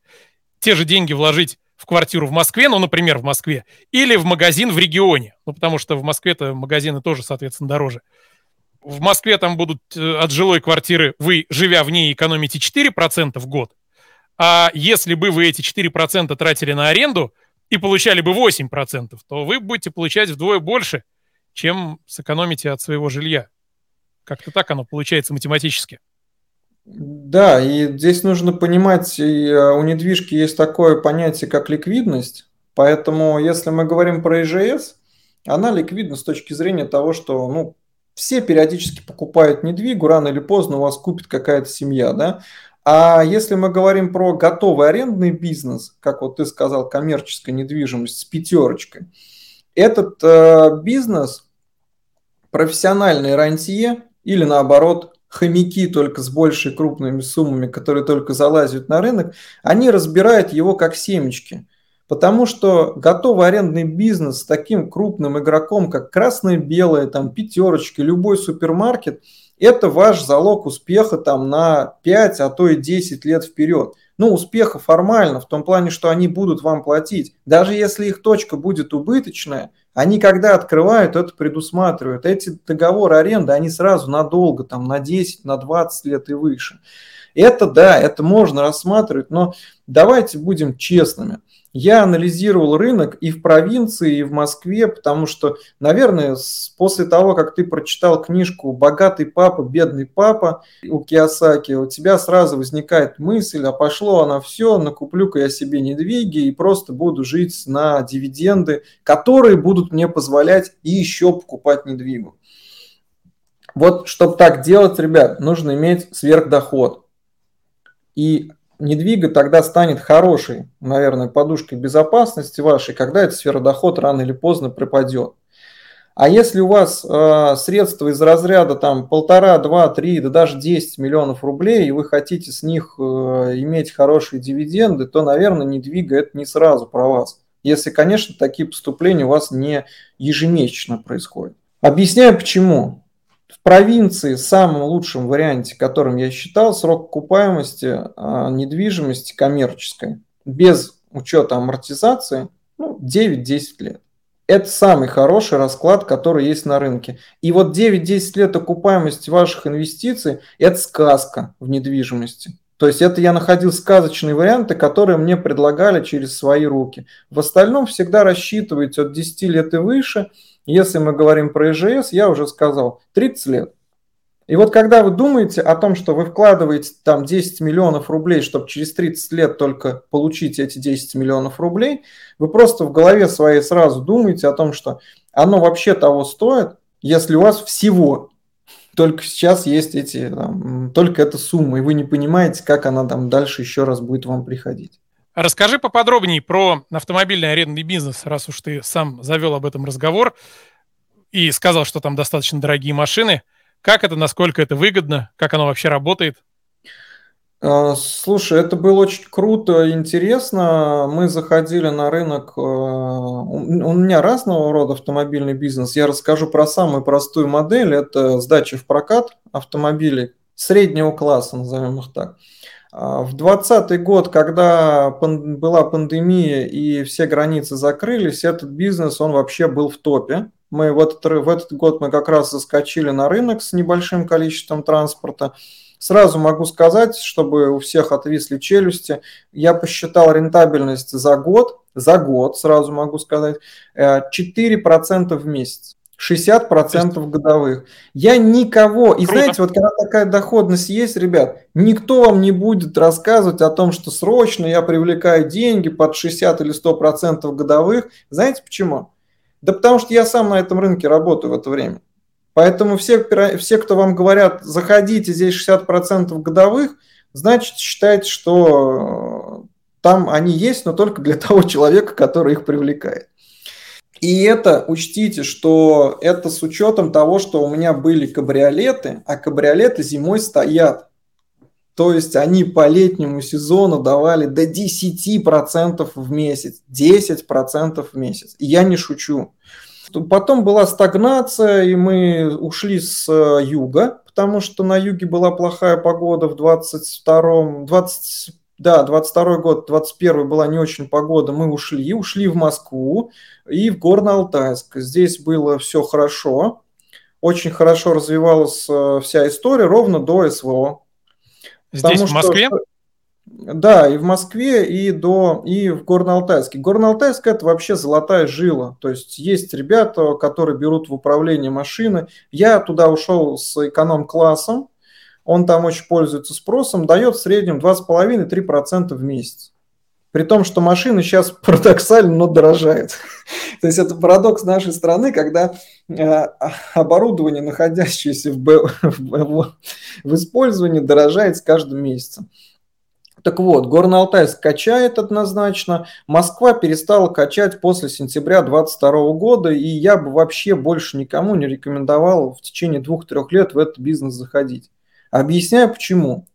Те же деньги вложить в квартиру в Москве, ну, например, в Москве, или в магазин в регионе, ну, потому что в Москве-то магазины тоже, соответственно, дороже. В Москве там будут э, от жилой квартиры, вы, живя в ней, экономите 4% в год, а если бы вы эти 4% тратили на аренду и получали бы 8%, то вы будете получать вдвое больше, чем сэкономите от своего жилья. Как-то так оно получается математически. Да, и здесь нужно понимать, э, у недвижки есть такое понятие, как ликвидность. Поэтому, если мы говорим про ИЖС, она ликвидна с точки зрения того, что ну, все периодически покупают недвигу, рано или поздно у вас купит какая-то семья, да. А если мы говорим про готовый арендный бизнес, как вот ты сказал, коммерческая недвижимость с пятерочкой, этот э, бизнес профессиональные рантье или наоборот хомяки только с большей крупными суммами, которые только залазят на рынок, они разбирают его как семечки. Потому что готовый арендный бизнес с таким крупным игроком, как красное-белое, там, пятерочки, любой супермаркет – это ваш залог успеха там на 5, а то и 10 лет вперед. Ну, успеха формально, в том плане, что они будут вам платить. Даже если их точка будет убыточная, они когда открывают, это предусматривают. Эти договоры аренды, они сразу надолго, там на 10, на 20 лет и выше. Это да, это можно рассматривать, но давайте будем честными. Я анализировал рынок и в провинции, и в Москве, потому что, наверное, после того, как ты прочитал книжку «Богатый папа, бедный папа» у Киосаки, у тебя сразу возникает мысль, а пошло она все, накуплю-ка я себе недвиги и просто буду жить на дивиденды, которые будут мне позволять и еще покупать недвигу. Вот, чтобы так делать, ребят, нужно иметь сверхдоход. И недвига тогда станет хорошей, наверное, подушкой безопасности вашей, когда эта сфера доход рано или поздно пропадет. А если у вас э, средства из разряда там полтора, два, три, да даже 10 миллионов рублей, и вы хотите с них э, иметь хорошие дивиденды, то, наверное, недвига это не сразу про вас. Если, конечно, такие поступления у вас не ежемесячно происходят. Объясняю почему провинции, в самом лучшем варианте, которым я считал, срок окупаемости а, недвижимости коммерческой, без учета амортизации, ну, 9-10 лет. Это самый хороший расклад, который есть на рынке. И вот 9-10 лет окупаемости ваших инвестиций – это сказка в недвижимости. То есть это я находил сказочные варианты, которые мне предлагали через свои руки. В остальном всегда рассчитывайте от 10 лет и выше – если мы говорим про ИЖС, я уже сказал, 30 лет. И вот когда вы думаете о том, что вы вкладываете там 10 миллионов рублей, чтобы через 30 лет только получить эти 10 миллионов рублей, вы просто в голове своей сразу думаете о том, что оно вообще того стоит, если у вас всего только сейчас есть эти, там, только эта сумма, и вы не понимаете, как она там дальше еще раз будет вам приходить. Расскажи поподробнее про автомобильный арендный бизнес, раз уж ты сам завел об этом разговор и сказал, что там достаточно дорогие машины. Как это, насколько это выгодно, как оно вообще работает? А, слушай, это было очень круто интересно. Мы заходили на рынок. А, у меня разного рода автомобильный бизнес. Я расскажу про самую простую модель. Это сдача в прокат автомобилей среднего класса, назовем их так. А, в 2020 год, когда была пандемия и все границы закрылись, этот бизнес, он вообще был в топе. Мы в этот, в этот год мы как раз заскочили на рынок с небольшим количеством транспорта. Сразу могу сказать, чтобы у всех отвисли челюсти, я посчитал рентабельность за год, за год, сразу могу сказать, 4% э, в месяц. 60% годовых. Я никого, и Круто. знаете, вот когда такая доходность есть, ребят, никто вам не будет рассказывать о том, что срочно я привлекаю деньги под 60 или 100% годовых. Знаете почему? Да потому что я сам на этом рынке работаю в это время. Поэтому все, все кто вам говорят, заходите, здесь 60% годовых, значит, считайте, что там они есть, но только для того человека, который их привлекает. И это, учтите, что это с учетом того, что у меня были кабриолеты, а кабриолеты зимой стоят. То есть они по летнему сезону давали до 10% в месяц. 10% в месяц. И я не шучу. Потом была стагнация, и мы ушли с э, юга, потому что на юге была плохая погода в 22 20 да, 22 год, 21 была не очень погода, мы ушли, ушли в Москву и в Горно-Алтайск. Здесь было все хорошо, очень хорошо развивалась э, вся история ровно до СВО. Здесь, в Москве? Что, да, и в Москве, и, до, и в Горно-Алтайске. Горно-Алтайск – это вообще золотая жила. То есть есть ребята, которые берут в управление машины. Я туда ушел с эконом-классом, он там очень пользуется спросом, дает в среднем 2,5-3% в месяц. При том, что машины сейчас парадоксально, но дорожают. То есть это парадокс нашей страны, когда э, оборудование, находящееся в, в использовании, дорожает с каждым месяцем. Так вот, Горно-Алтайск качает однозначно, Москва перестала качать после сентября 2022 года, и я бы вообще больше никому не рекомендовал в течение двух-трех лет в этот бизнес заходить. Объясняю почему.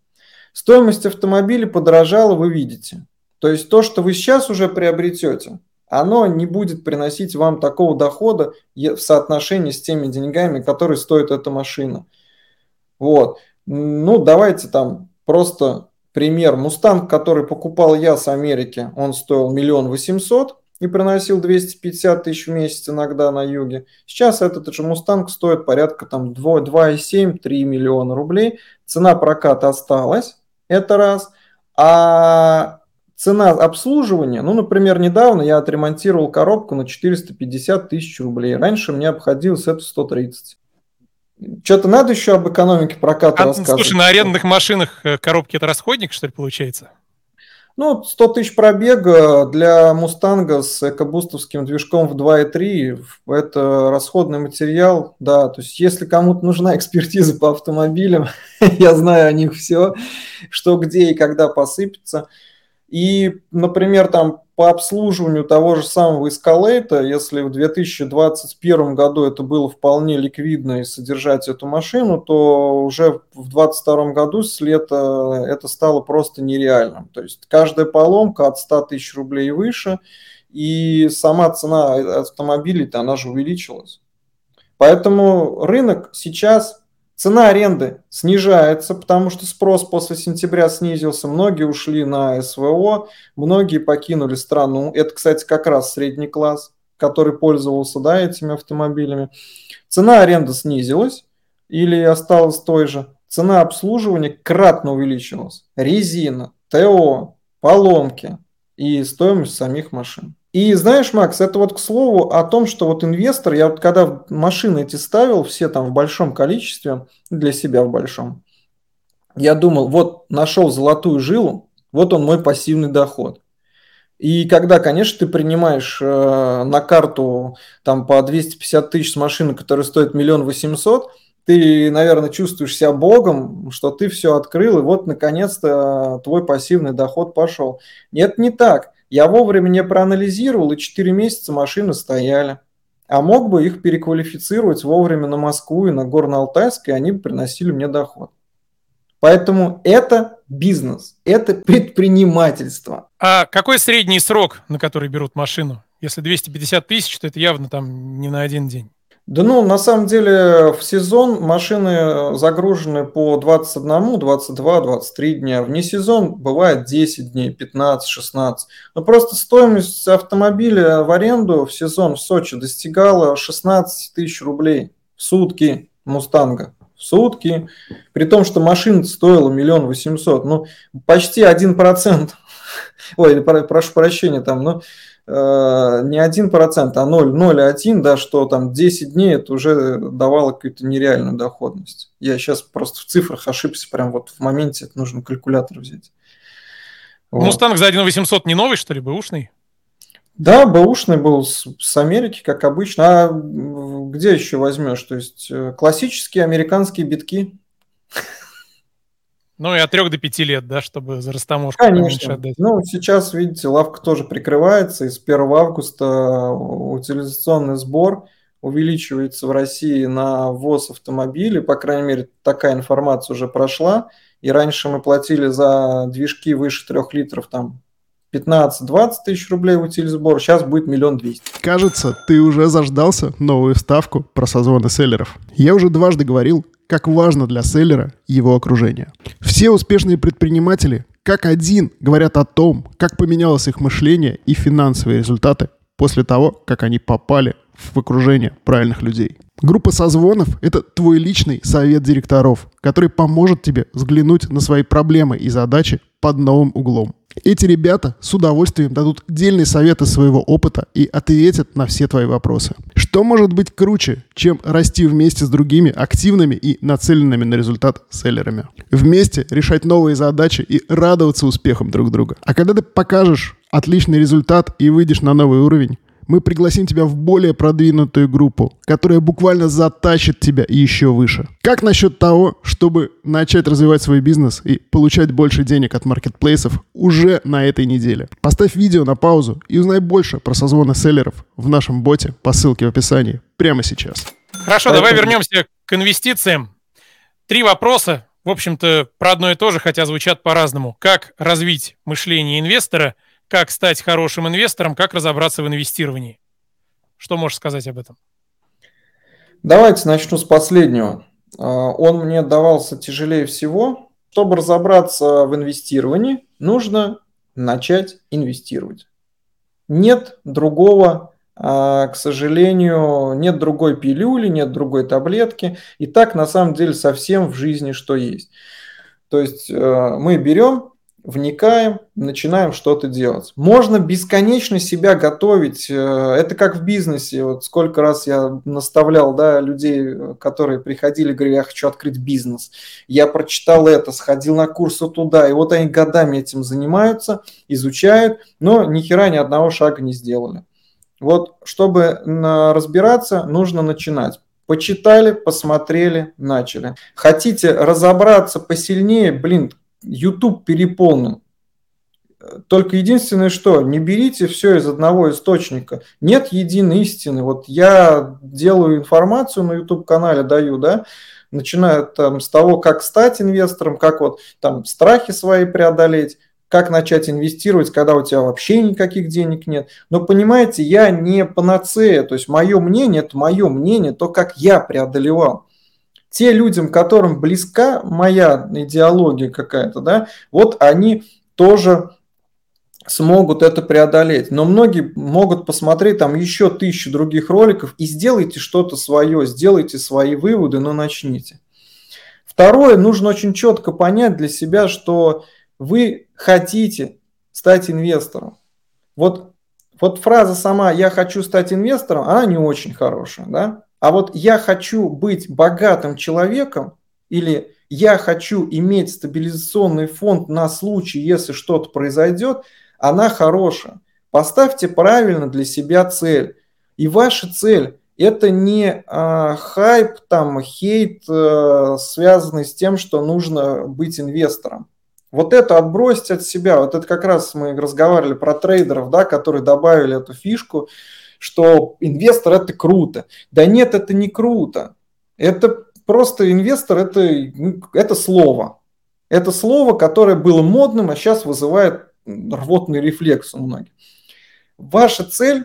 Стоимость автомобиля подорожала, вы видите. То есть то, что вы сейчас уже приобретете, оно не будет приносить вам такого дохода в соотношении с теми деньгами, которые стоит эта машина. Вот. Ну, давайте там просто пример. Мустанг, который покупал я с Америки, он стоил миллион восемьсот и приносил 250 тысяч в месяц иногда на юге. Сейчас этот же Мустанг стоит порядка там 2,7-3 миллиона рублей. Цена проката осталась, это раз. А цена обслуживания, ну, например, недавно я отремонтировал коробку на 450 тысяч рублей. Раньше мне обходилось это 130. Что-то надо еще об экономике проката а, рассказывать. Слушай, на арендных машинах э, коробки это расходник, что ли, получается? Ну, 100 тысяч пробега для Мустанга с экобустовским движком в 2.3 – это расходный материал, да. То есть, если кому-то нужна экспертиза по автомобилям, я знаю о них все, что где и когда посыпется – и, например, там по обслуживанию того же самого Escalade, если в 2021 году это было вполне ликвидно и содержать эту машину, то уже в 2022 году с лета это стало просто нереальным. То есть каждая поломка от 100 тысяч рублей и выше, и сама цена автомобилей-то она же увеличилась. Поэтому рынок сейчас Цена аренды снижается, потому что спрос после сентября снизился. Многие ушли на СВО, многие покинули страну. Это, кстати, как раз средний класс, который пользовался да, этими автомобилями. Цена аренды снизилась или осталась той же. Цена обслуживания кратно увеличилась. Резина, ТО, поломки и стоимость самих машин. И знаешь, Макс, это вот к слову о том, что вот инвестор, я вот когда машины эти ставил, все там в большом количестве, для себя в большом, я думал, вот нашел золотую жилу, вот он мой пассивный доход. И когда, конечно, ты принимаешь э, на карту там по 250 тысяч с машины, которая стоит миллион восемьсот, ты, наверное, чувствуешь себя богом, что ты все открыл, и вот, наконец-то, твой пассивный доход пошел. Нет, не так. Я вовремя не проанализировал, и 4 месяца машины стояли. А мог бы их переквалифицировать вовремя на Москву и на Горно-Алтайск, и они бы приносили мне доход. Поэтому это бизнес, это предпринимательство. А какой средний срок, на который берут машину? Если 250 тысяч, то это явно там не на один день. Да ну, на самом деле в сезон машины загружены по 21, 22, 23 дня. Вне сезон бывает 10 дней, 15, 16. Но просто стоимость автомобиля в аренду в сезон в Сочи достигала 16 тысяч рублей в сутки Мустанга. В сутки. При том, что машина стоила миллион восемьсот. Ну, почти один процент. Ой, прошу прощения, там, ну, Э, не 1%, а 0,01, да, что там 10 дней это уже давало какую-то нереальную доходность. Я сейчас просто в цифрах ошибся, прям вот в моменте это нужно калькулятор взять. Вот. Мустанг за 1 800 не новый, что ли, бэушный? Да, бэушный был с, с Америки, как обычно. А где еще возьмешь? То есть э, классические американские битки. Ну и от 3 до 5 лет, да, чтобы за растаможку Конечно. отдать. Ну, сейчас, видите, лавка тоже прикрывается, и с 1 августа утилизационный сбор увеличивается в России на ввоз автомобилей, по крайней мере, такая информация уже прошла, и раньше мы платили за движки выше 3 литров там 15-20 тысяч рублей утилизбор, сейчас будет миллион двести. Кажется, ты уже заждался новую ставку про созвоны селлеров. Я уже дважды говорил, как важно для селлера его окружение. Все успешные предприниматели как один говорят о том, как поменялось их мышление и финансовые результаты после того, как они попали в окружение правильных людей. Группа созвонов – это твой личный совет директоров, который поможет тебе взглянуть на свои проблемы и задачи под новым углом. Эти ребята с удовольствием дадут дельные советы своего опыта и ответят на все твои вопросы. Что может быть круче, чем расти вместе с другими активными и нацеленными на результат селлерами? Вместе решать новые задачи и радоваться успехам друг друга. А когда ты покажешь отличный результат и выйдешь на новый уровень, мы пригласим тебя в более продвинутую группу, которая буквально затащит тебя еще выше. Как насчет того, чтобы начать развивать свой бизнес и получать больше денег от маркетплейсов уже на этой неделе? Поставь видео на паузу и узнай больше про созвоны селлеров в нашем боте по ссылке в описании прямо сейчас. Хорошо, давай вернемся к инвестициям. Три вопроса, в общем-то, про одно и то же, хотя звучат по-разному. Как развить мышление инвестора, как стать хорошим инвестором, как разобраться в инвестировании. Что можешь сказать об этом? Давайте начну с последнего. А, он мне давался тяжелее всего. Чтобы разобраться в инвестировании, нужно начать инвестировать. Нет другого а, к сожалению, нет другой пилюли, нет другой таблетки. И так на самом деле совсем в жизни что есть. То есть э, мы берем, вникаем, начинаем что-то делать. Можно бесконечно себя готовить. Э, это как в бизнесе. Вот сколько раз я наставлял да, людей, которые приходили, говорили, я хочу открыть бизнес. Я прочитал это, сходил на курсы туда. И вот они годами этим занимаются, изучают, но ни хера ни одного шага не сделали. Вот, чтобы разбираться, нужно начинать. Почитали, посмотрели, начали. Хотите разобраться посильнее, блин, YouTube переполнен. Только единственное, что не берите все из одного источника. Нет единой истины. Вот я делаю информацию на YouTube-канале, даю, да, начиная там с того, как стать инвестором, как вот там страхи свои преодолеть, как начать инвестировать, когда у тебя вообще никаких денег нет. Но понимаете, я не панацея, то есть мое мнение, это мое мнение, то, как я преодолевал. Те людям, которым близка моя идеология какая-то, да, вот они тоже смогут это преодолеть. Но многие могут посмотреть там еще тысячу других роликов и сделайте что-то свое, сделайте свои выводы, но начните. Второе, нужно очень четко понять для себя, что вы хотите стать инвестором. Вот, вот фраза сама «я хочу стать инвестором», она не очень хорошая. Да? А вот «я хочу быть богатым человеком» или «я хочу иметь стабилизационный фонд на случай, если что-то произойдет», она хорошая. Поставьте правильно для себя цель. И ваша цель – это не э, хайп, там, хейт, э, связанный с тем, что нужно быть инвестором. Вот это отбросьте от себя. Вот это как раз мы разговаривали про трейдеров, да, которые добавили эту фишку, что инвестор это круто. Да нет, это не круто. Это просто инвестор это, ну, это слово. Это слово, которое было модным, а сейчас вызывает рвотный рефлекс у многих. Ваша цель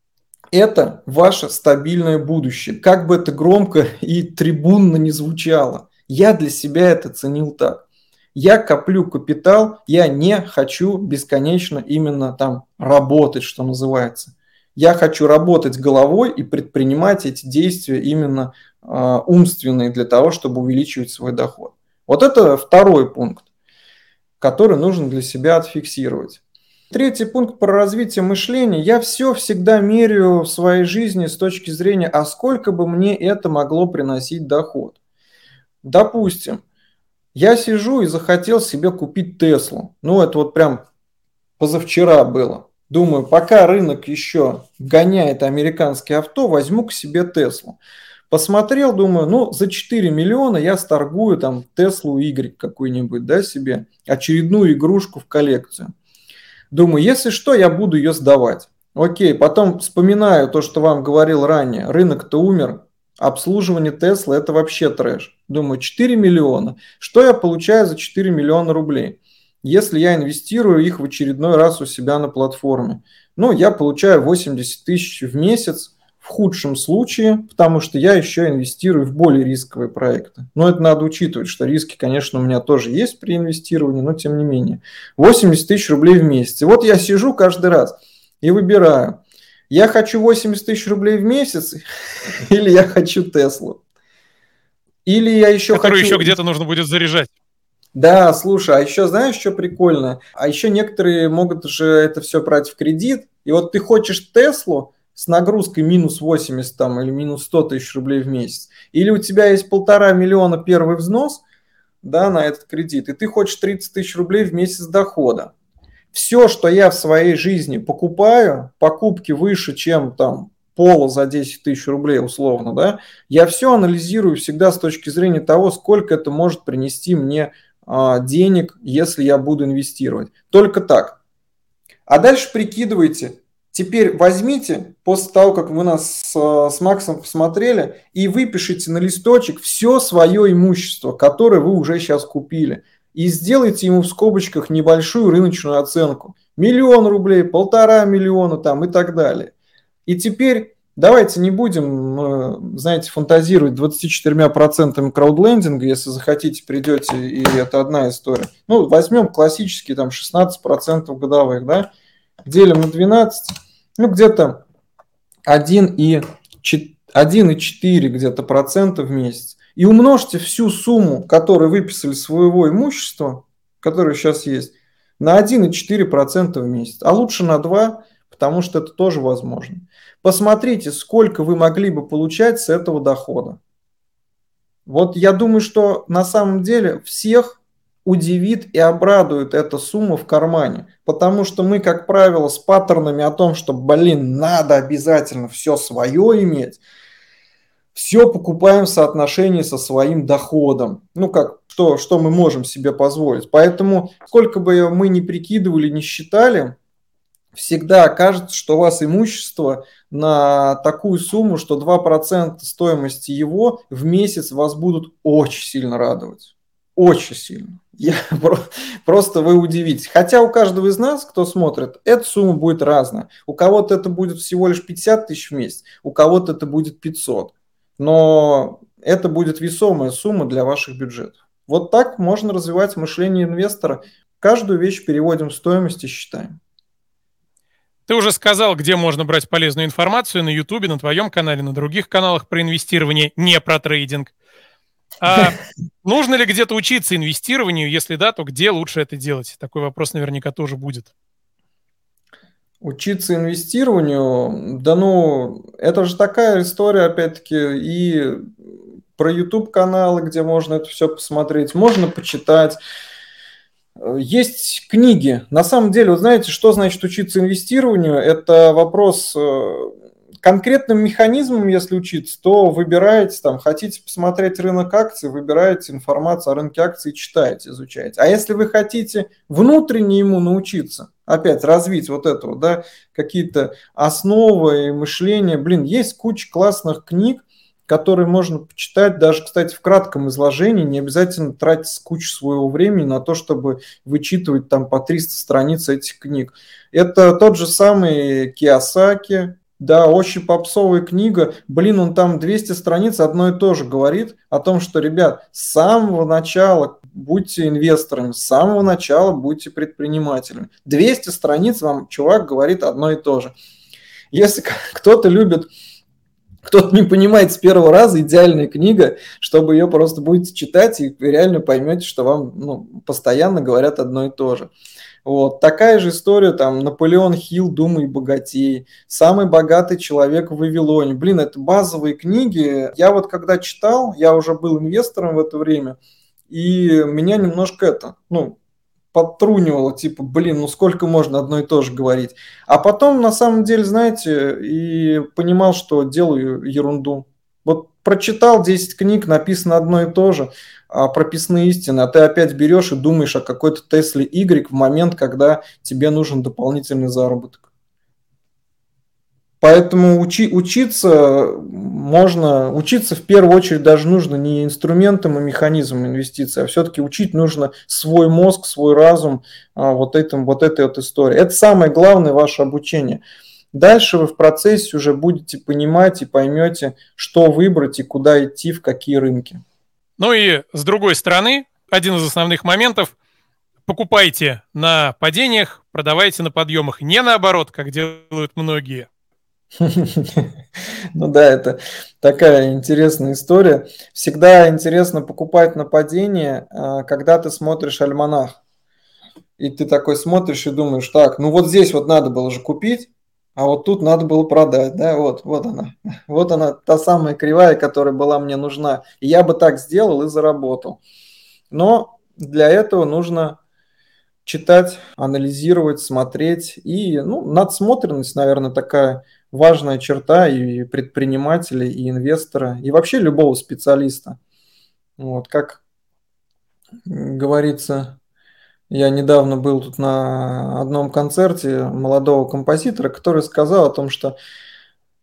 – это ваше стабильное будущее. Как бы это громко и трибунно не звучало. Я для себя это ценил так я коплю капитал, я не хочу бесконечно именно там работать, что называется. Я хочу работать головой и предпринимать эти действия именно э, умственные для того, чтобы увеличивать свой доход. Вот это второй пункт, который нужно для себя отфиксировать. Третий пункт про развитие мышления. Я все всегда меряю в своей жизни с точки зрения, а сколько бы мне это могло приносить доход. Допустим, я сижу и захотел себе купить Теслу. Ну, это вот прям позавчера было. Думаю, пока рынок еще гоняет американские авто, возьму к себе Теслу. Посмотрел, думаю, ну, за 4 миллиона я сторгую там Теслу Y какую-нибудь, да, себе, очередную игрушку в коллекцию. Думаю, если что, я буду ее сдавать. Окей, потом вспоминаю то, что вам говорил ранее. Рынок-то умер, обслуживание Теслы – это вообще трэш. Думаю, 4 миллиона. Что я получаю за 4 миллиона рублей? Если я инвестирую их в очередной раз у себя на платформе. Ну, я получаю 80 тысяч в месяц в худшем случае, потому что я еще инвестирую в более рисковые проекты. Но это надо учитывать, что риски, конечно, у меня тоже есть при инвестировании, но тем не менее. 80 тысяч рублей в месяц. И вот я сижу каждый раз и выбираю, я хочу 80 тысяч рублей в месяц или я хочу Теслу. Или я еще Которую хочу... еще где-то нужно будет заряжать. Да, слушай, а еще знаешь, что прикольно? А еще некоторые могут же это все брать в кредит. И вот ты хочешь Теслу с нагрузкой минус 80 там, или минус 100 тысяч рублей в месяц. Или у тебя есть полтора миллиона первый взнос да, на этот кредит, и ты хочешь 30 тысяч рублей в месяц дохода все, что я в своей жизни покупаю, покупки выше, чем там пола за 10 тысяч рублей условно, да, я все анализирую всегда с точки зрения того, сколько это может принести мне денег, если я буду инвестировать. Только так. А дальше прикидывайте, Теперь возьмите, после того, как вы нас с, с Максом посмотрели, и выпишите на листочек все свое имущество, которое вы уже сейчас купили. И сделайте ему в скобочках небольшую рыночную оценку. Миллион рублей, полтора миллиона там и так далее. И теперь давайте не будем, э, знаете, фантазировать 24% краудлендинга, если захотите, придете, и это одна история. Ну, возьмем классические там 16% годовых, да, делим на 12, ну, где-то 1,4 где-то процента в месяц. И умножьте всю сумму, которую выписали своего имущества, которое сейчас есть, на 1,4% в месяц. А лучше на 2, потому что это тоже возможно. Посмотрите, сколько вы могли бы получать с этого дохода. Вот я думаю, что на самом деле всех удивит и обрадует эта сумма в кармане. Потому что мы, как правило, с паттернами о том, что, блин, надо обязательно все свое иметь, все покупаем в соотношении со своим доходом. Ну, как, что, что мы можем себе позволить. Поэтому, сколько бы мы ни прикидывали, не считали, всегда окажется, что у вас имущество на такую сумму, что 2% стоимости его в месяц вас будут очень сильно радовать. Очень сильно. Я, просто вы удивитесь. Хотя у каждого из нас, кто смотрит, эта сумма будет разная. У кого-то это будет всего лишь 50 тысяч в месяц, у кого-то это будет 500. Но это будет весомая сумма для ваших бюджетов. Вот так можно развивать мышление инвестора. Каждую вещь переводим в стоимость и считаем. Ты уже сказал, где можно брать полезную информацию на YouTube, на твоем канале, на других каналах про инвестирование, не про трейдинг. А нужно ли где-то учиться инвестированию? Если да, то где лучше это делать? Такой вопрос наверняка тоже будет. Учиться инвестированию, да ну, это же такая история, опять-таки, и про YouTube каналы, где можно это все посмотреть, можно почитать. Есть книги. На самом деле, вы знаете, что значит учиться инвестированию? Это вопрос э, конкретным механизмом, если учиться, то выбираете, там, хотите посмотреть рынок акций, выбираете информацию о рынке акций, читаете, изучаете. А если вы хотите внутренне ему научиться, опять развить вот это да, какие-то основы и мышления, блин, есть куча классных книг, которые можно почитать, даже, кстати, в кратком изложении, не обязательно тратить кучу своего времени на то, чтобы вычитывать там по 300 страниц этих книг. Это тот же самый Киосаки, да, очень попсовая книга. Блин, он там 200 страниц одно и то же говорит о том, что, ребят, с самого начала будьте инвесторами, с самого начала будьте предпринимателями. 200 страниц вам чувак говорит одно и то же. Если кто-то любит кто-то не понимает с первого раза, идеальная книга, чтобы ее просто будете читать и реально поймете, что вам ну, постоянно говорят одно и то же. Вот. Такая же история, там, Наполеон Хилл, «Думай богатей», «Самый богатый человек в Вавилоне». Блин, это базовые книги. Я вот когда читал, я уже был инвестором в это время, и меня немножко это, ну, подтрунивало, типа, блин, ну сколько можно одно и то же говорить. А потом, на самом деле, знаете, и понимал, что делаю ерунду. Вот прочитал 10 книг, написано одно и то же, а, прописные истины, а ты опять берешь и думаешь о какой-то Тесле Y в момент, когда тебе нужен дополнительный заработок. Поэтому учи, учиться можно, учиться в первую очередь даже нужно не инструментам и механизмам инвестиций, а все-таки учить нужно свой мозг, свой разум, а, вот, этим, вот этой вот истории. Это самое главное ваше обучение. Дальше вы в процессе уже будете понимать и поймете, что выбрать и куда идти, в какие рынки. Ну и с другой стороны, один из основных моментов – покупайте на падениях, продавайте на подъемах. Не наоборот, как делают многие. Ну да, это такая интересная история. Всегда интересно покупать на падение, а, когда ты смотришь альманах. И ты такой смотришь и думаешь, так, ну вот здесь вот надо было же купить, а вот тут надо было продать, да, вот, вот она, вот она, та самая кривая, которая была мне нужна. И я бы так сделал и заработал. Но для этого нужно читать, анализировать, смотреть. И ну, надсмотренность, наверное, такая важная черта и предпринимателя, и инвестора, и вообще любого специалиста. Вот, как говорится, я недавно был тут на одном концерте молодого композитора, который сказал о том, что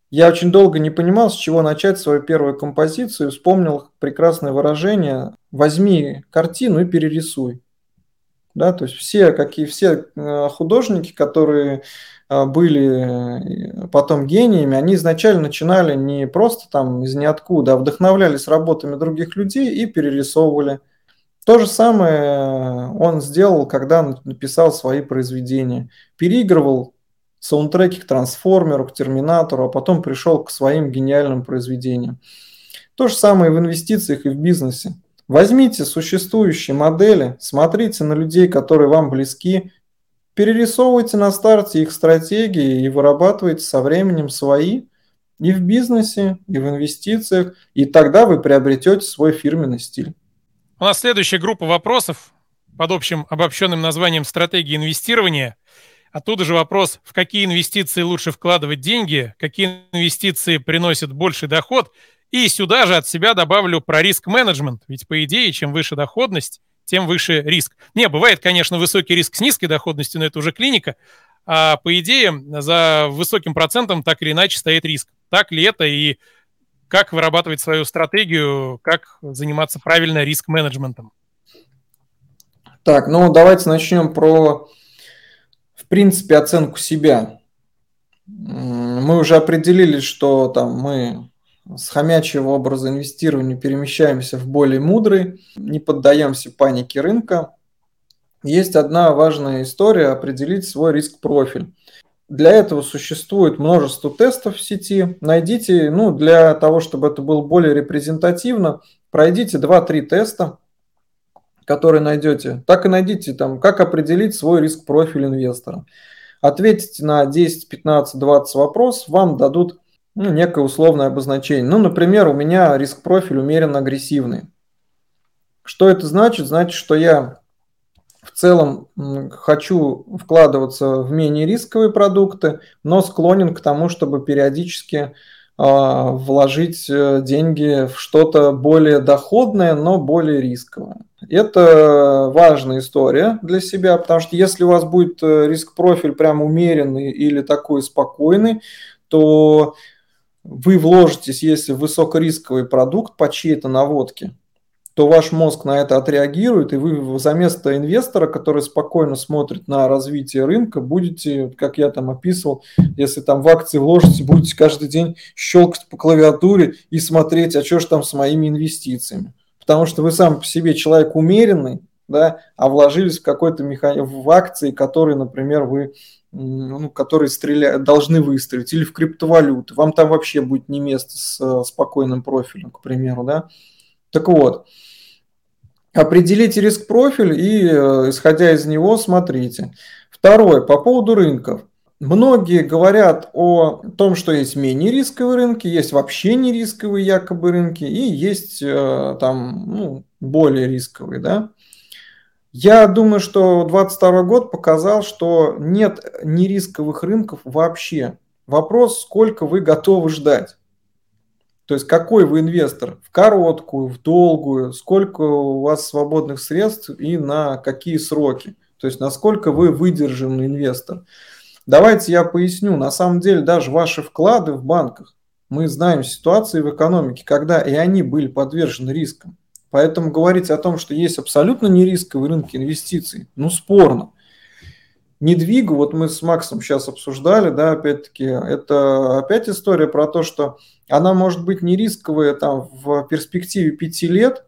я очень долго не понимал, с чего начать свою первую композицию, вспомнил прекрасное выражение «возьми картину и перерисуй». Да, то есть все, какие, все э, художники, которые были э, потом гениями, они изначально начинали не просто там из ниоткуда, а вдохновлялись работами других людей и перерисовывали – то же самое он сделал, когда написал свои произведения. Переигрывал саундтреки к трансформеру, к терминатору, а потом пришел к своим гениальным произведениям. То же самое и в инвестициях, и в бизнесе. Возьмите существующие модели, смотрите на людей, которые вам близки, перерисовывайте на старте их стратегии и вырабатывайте со временем свои и в бизнесе, и в инвестициях, и тогда вы приобретете свой фирменный стиль. У нас следующая группа вопросов под общим обобщенным названием «Стратегия инвестирования». Оттуда же вопрос, в какие инвестиции лучше вкладывать деньги, какие инвестиции приносят больший доход. И сюда же от себя добавлю про риск-менеджмент. Ведь, по идее, чем выше доходность, тем выше риск. Не, бывает, конечно, высокий риск с низкой доходностью, но это уже клиника. А по идее, за высоким процентом так или иначе стоит риск. Так ли это и как вырабатывать свою стратегию, как заниматься правильно риск-менеджментом? Так, ну давайте начнем про, в принципе, оценку себя. Мы уже определили, что там мы с хомячьего образа инвестирования перемещаемся в более мудрый, не поддаемся панике рынка. Есть одна важная история – определить свой риск-профиль. Для этого существует множество тестов в сети. Найдите, ну, для того, чтобы это было более репрезентативно, пройдите 2-3 теста, которые найдете. Так и найдите там, как определить свой риск-профиль инвестора. Ответите на 10, 15, 20 вопросов, вам дадут ну, некое условное обозначение. Ну, например, у меня риск-профиль умеренно агрессивный. Что это значит? Значит, что я в целом хочу вкладываться в менее рисковые продукты, но склонен к тому, чтобы периодически а, вложить э, деньги в что-то более доходное, но более рисковое. Это важная история для себя, потому что если у вас будет э, риск-профиль прям умеренный или такой спокойный, то вы вложитесь, если в высокорисковый продукт по чьей-то наводке, то ваш мозг на это отреагирует, и вы за место инвестора, который спокойно смотрит на развитие рынка, будете, как я там описывал, если там в акции вложите, будете каждый день щелкать по клавиатуре и смотреть, а что же там с моими инвестициями. Потому что вы сам по себе человек умеренный, да, а вложились в какой-то механизм, в акции, которые, например, вы ну, которые стреляют, должны выстрелить, или в криптовалюты. Вам там вообще будет не место с э, спокойным профилем, к примеру, да. Так вот, определите риск-профиль и, э, исходя из него, смотрите. Второе, по поводу рынков. Многие говорят о том, что есть менее рисковые рынки, есть вообще не рисковые якобы рынки и есть э, там ну, более рисковые, да. Я думаю, что 2022 год показал, что нет нерисковых рынков вообще. Вопрос, сколько вы готовы ждать. То есть какой вы инвестор? В короткую, в долгую, сколько у вас свободных средств и на какие сроки? То есть насколько вы выдержанный инвестор? Давайте я поясню. На самом деле даже ваши вклады в банках, мы знаем ситуации в экономике, когда и они были подвержены рискам. Поэтому говорить о том, что есть абсолютно нерисковые рынки инвестиций, ну спорно. Недвигу, вот мы с Максом сейчас обсуждали, да, опять-таки, это опять история про то, что она может быть не рисковая там в перспективе пяти лет,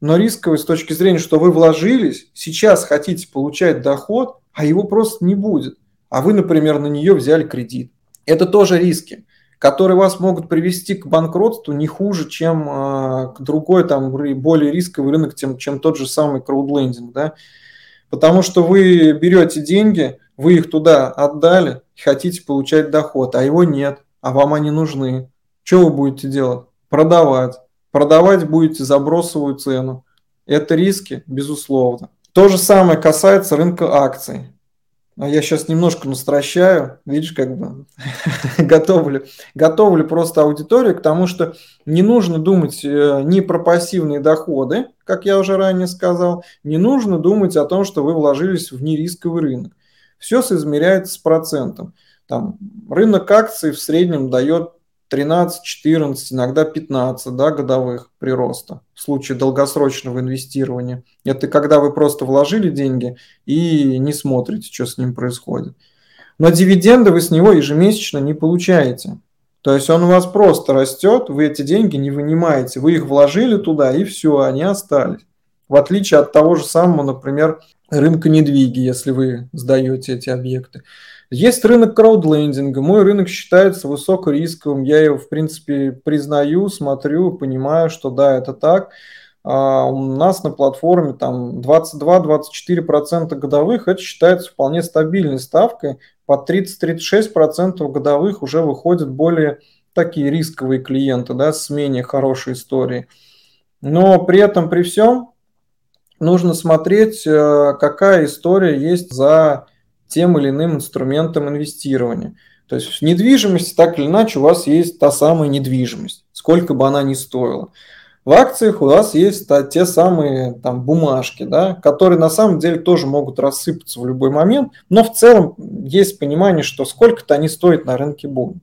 но рисковая с точки зрения, что вы вложились, сейчас хотите получать доход, а его просто не будет. А вы, например, на нее взяли кредит. Это тоже риски, которые вас могут привести к банкротству не хуже, чем э, другой, там, более рисковый рынок, чем, чем тот же самый краудлендинг. Да? Потому что вы берете деньги, вы их туда отдали, хотите получать доход, а его нет, а вам они нужны. Что вы будете делать? Продавать. Продавать будете за бросовую цену. Это риски, безусловно. То же самое касается рынка акций. А я сейчас немножко настращаю, видишь, как бы готовлю, готовлю просто аудиторию к тому, что не нужно думать э, ни про пассивные доходы, как я уже ранее сказал, не нужно думать о том, что вы вложились в нерисковый рынок. Все соизмеряется с процентом. Там, рынок акций в среднем дает 13, 14, иногда 15 да, годовых прироста в случае долгосрочного инвестирования. Это когда вы просто вложили деньги и не смотрите, что с ним происходит. Но дивиденды вы с него ежемесячно не получаете. То есть он у вас просто растет, вы эти деньги не вынимаете, вы их вложили туда и все, они остались. В отличие от того же самого, например, рынка недвиги, если вы сдаете эти объекты. Есть рынок краудлендинга. Мой рынок считается высокорисковым. Я его, в принципе, признаю, смотрю, понимаю, что да, это так. А у нас на платформе там 22-24% годовых, это считается вполне стабильной ставкой. Под 30-36% годовых уже выходят более такие рисковые клиенты, да, с менее хорошей историей. Но при этом, при всем, нужно смотреть, э, какая история есть за тем или иным инструментом инвестирования. То есть в недвижимости так или иначе у вас есть та самая недвижимость, сколько бы она ни стоила. В акциях у вас есть те самые там, бумажки, да, которые на самом деле тоже могут рассыпаться в любой момент, но в целом есть понимание, что сколько-то они стоят на рынке будут.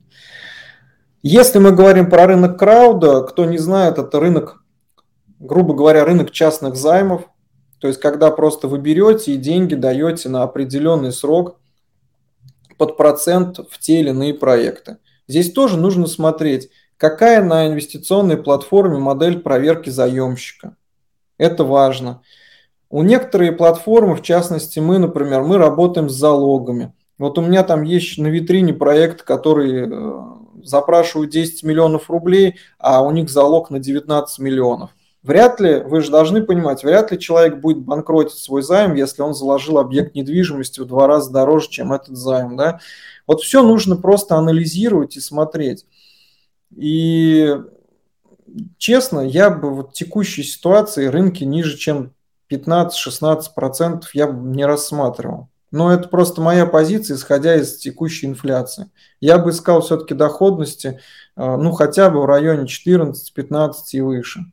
Если мы говорим про рынок крауда, кто не знает, это рынок, грубо говоря, рынок частных займов, то есть, когда просто вы берете и деньги даете на определенный срок под процент в те или иные проекты. Здесь тоже нужно смотреть, какая на инвестиционной платформе модель проверки заемщика. Это важно. У некоторых платформы, в частности мы, например, мы работаем с залогами. Вот у меня там есть на витрине проект, который э, запрашивают 10 миллионов рублей, а у них залог на 19 миллионов. Вряд ли, вы же должны понимать, вряд ли человек будет банкротить свой займ, если он заложил объект недвижимости в два раза дороже, чем этот займ. Да? Вот все нужно просто анализировать и смотреть. И честно, я бы в текущей ситуации рынки ниже, чем 15-16% я бы не рассматривал. Но это просто моя позиция, исходя из текущей инфляции. Я бы искал все-таки доходности, э, ну, хотя бы в районе 14-15 и выше.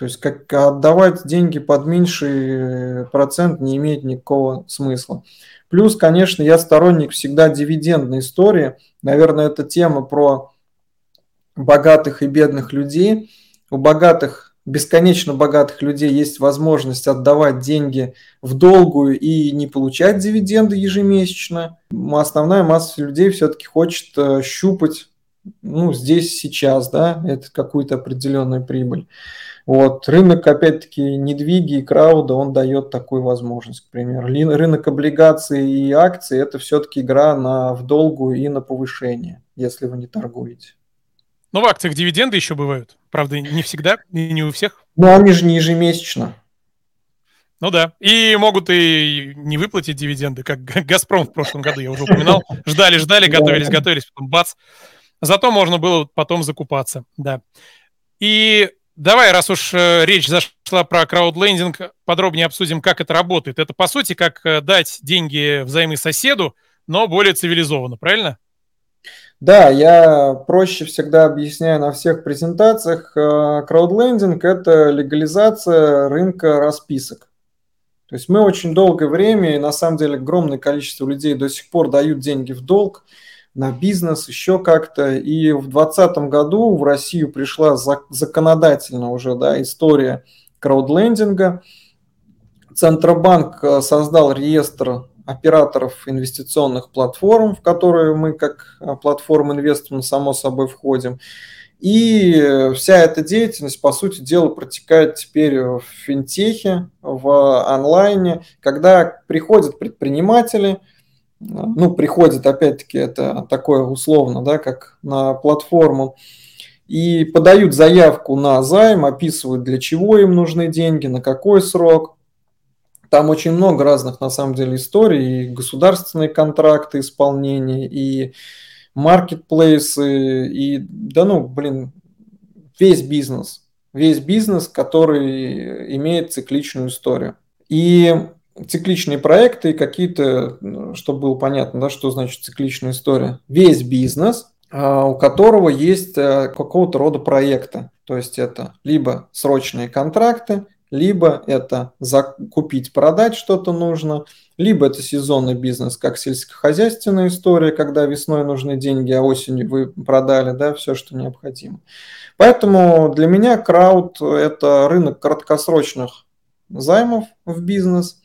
То есть как отдавать деньги под меньший процент не имеет никакого смысла. Плюс, конечно, я сторонник всегда дивидендной истории. Наверное, это тема про богатых и бедных людей. У богатых, бесконечно богатых людей есть возможность отдавать деньги в долгую и не получать дивиденды ежемесячно. Основная масса людей все-таки хочет э, щупать ну, здесь сейчас, да, это какую-то определенную прибыль. Вот. Рынок, опять-таки, недвиги и крауда, он дает такую возможность, к примеру. Рынок облигаций и акций – это все-таки игра на, в долгую и на повышение, если вы не торгуете. Ну, в акциях дивиденды еще бывают. Правда, не всегда не у всех. Ну, они же не ежемесячно. Ну да. И могут и не выплатить дивиденды, как Газпром в прошлом году, я уже упоминал. Ждали, ждали, готовились, готовились, потом бац. Зато можно было потом закупаться, да. И Давай, раз уж э, речь зашла про краудлендинг, подробнее обсудим, как это работает. Это, по сути, как э, дать деньги взаймы соседу, но более цивилизованно, правильно? Да, я проще всегда объясняю на всех презентациях. Э, краудлендинг – это легализация рынка расписок. То есть мы очень долгое время, и на самом деле огромное количество людей до сих пор дают деньги в долг – на бизнес, еще как-то. И в 2020 году в Россию пришла законодательно уже да, история краудлендинга. Центробанк э, создал реестр операторов инвестиционных платформ, в которые мы как э, платформа инвесторов само собой входим. И вся эта деятельность, по сути дела, протекает теперь в финтехе, в онлайне, когда приходят предприниматели, ну, приходит, опять-таки, это такое условно, да, как на платформу, и подают заявку на займ, описывают, для чего им нужны деньги, на какой срок. Там очень много разных, на самом деле, историй, и государственные контракты исполнения, и маркетплейсы, и, да ну, блин, весь бизнес. Весь бизнес, который имеет цикличную историю. И цикличные проекты, какие-то, чтобы было понятно, да, что значит цикличная история. Весь бизнес, а, у которого есть э, какого-то рода проекты. То есть это либо срочные контракты, либо это закупить, продать что-то нужно, либо это сезонный бизнес, как сельскохозяйственная история, когда весной нужны деньги, а осенью вы продали да, все, что необходимо. Поэтому для меня крауд – это рынок краткосрочных займов в бизнес.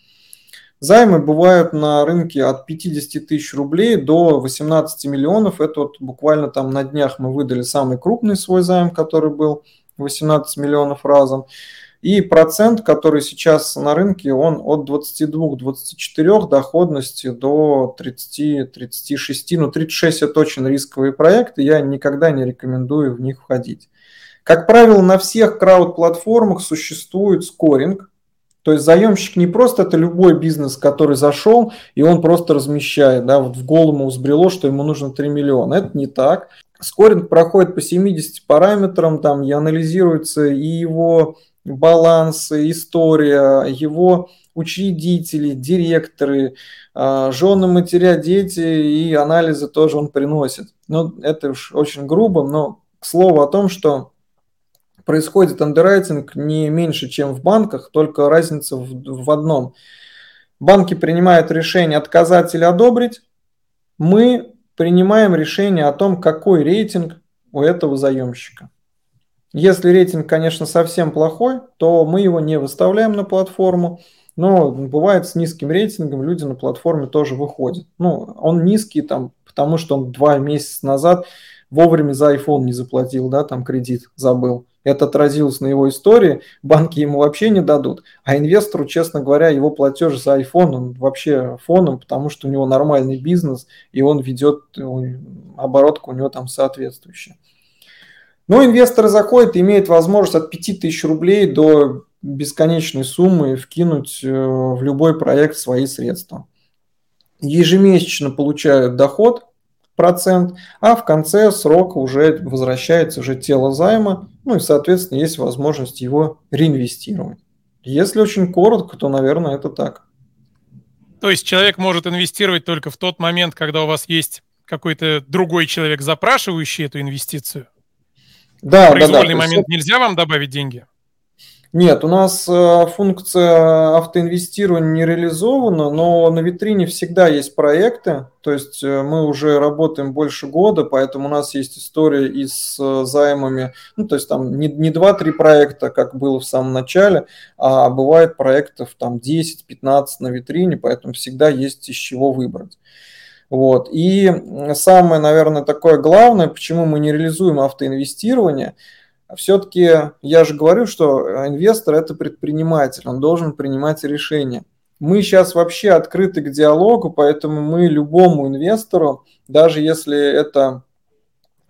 Займы бывают на рынке от 50 тысяч рублей до 18 миллионов. Это вот буквально там на днях мы выдали самый крупный свой займ, который был 18 миллионов разом. И процент, который сейчас на рынке, он от 22-24 доходности до 30-36. Ну, 36 это очень рисковые проекты, я никогда не рекомендую в них входить. Как правило, на всех крауд-платформах существует скоринг, то есть заемщик не просто это любой бизнес, который зашел, и он просто размещает, да, вот в голову взбрело, что ему нужно 3 миллиона. Это не так. Скоринг проходит по 70 параметрам, там и анализируется и его балансы, история, его учредители, директоры, а, жены, матеря, дети и анализы тоже он приносит. Ну, это уж очень грубо, но к слову о том, что происходит андеррайтинг не меньше, чем в банках, только разница в, в одном. Банки принимают решение отказать или одобрить. Мы принимаем решение о том, какой рейтинг у этого заемщика. Если рейтинг, конечно, совсем плохой, то мы его не выставляем на платформу. Но бывает с низким рейтингом люди на платформе тоже выходят. Ну, он низкий там, потому что он два месяца назад вовремя за iPhone не заплатил, да, там кредит забыл. Это отразилось на его истории, банки ему вообще не дадут. А инвестору, честно говоря, его платеж за iPhone, он вообще фоном, потому что у него нормальный бизнес, и он ведет, оборотка у него там соответствующая. Но инвесторы заходят имеют возможность от 5000 рублей до бесконечной суммы вкинуть э, в любой проект свои средства. Ежемесячно получают доход, процент, а в конце срока уже возвращается уже тело займа, ну и, соответственно, есть возможность его реинвестировать. Если очень коротко, то, наверное, это так. То есть человек может инвестировать только в тот момент, когда у вас есть какой-то другой человек, запрашивающий эту инвестицию? Да, в произвольный да, да. момент нельзя вам добавить деньги? Нет, у нас э, функция автоинвестирования не реализована, но на витрине всегда есть проекты, то есть э, мы уже работаем больше года, поэтому у нас есть история и с э, займами, ну то есть там не, не 2-3 проекта, как было в самом начале, а бывает проектов там 10-15 на витрине, поэтому всегда есть из чего выбрать. Вот. И самое, наверное, такое главное, почему мы не реализуем автоинвестирование, все-таки я же говорю, что инвестор – это предприниматель, он должен принимать решения. Мы сейчас вообще открыты к диалогу, поэтому мы любому инвестору, даже если это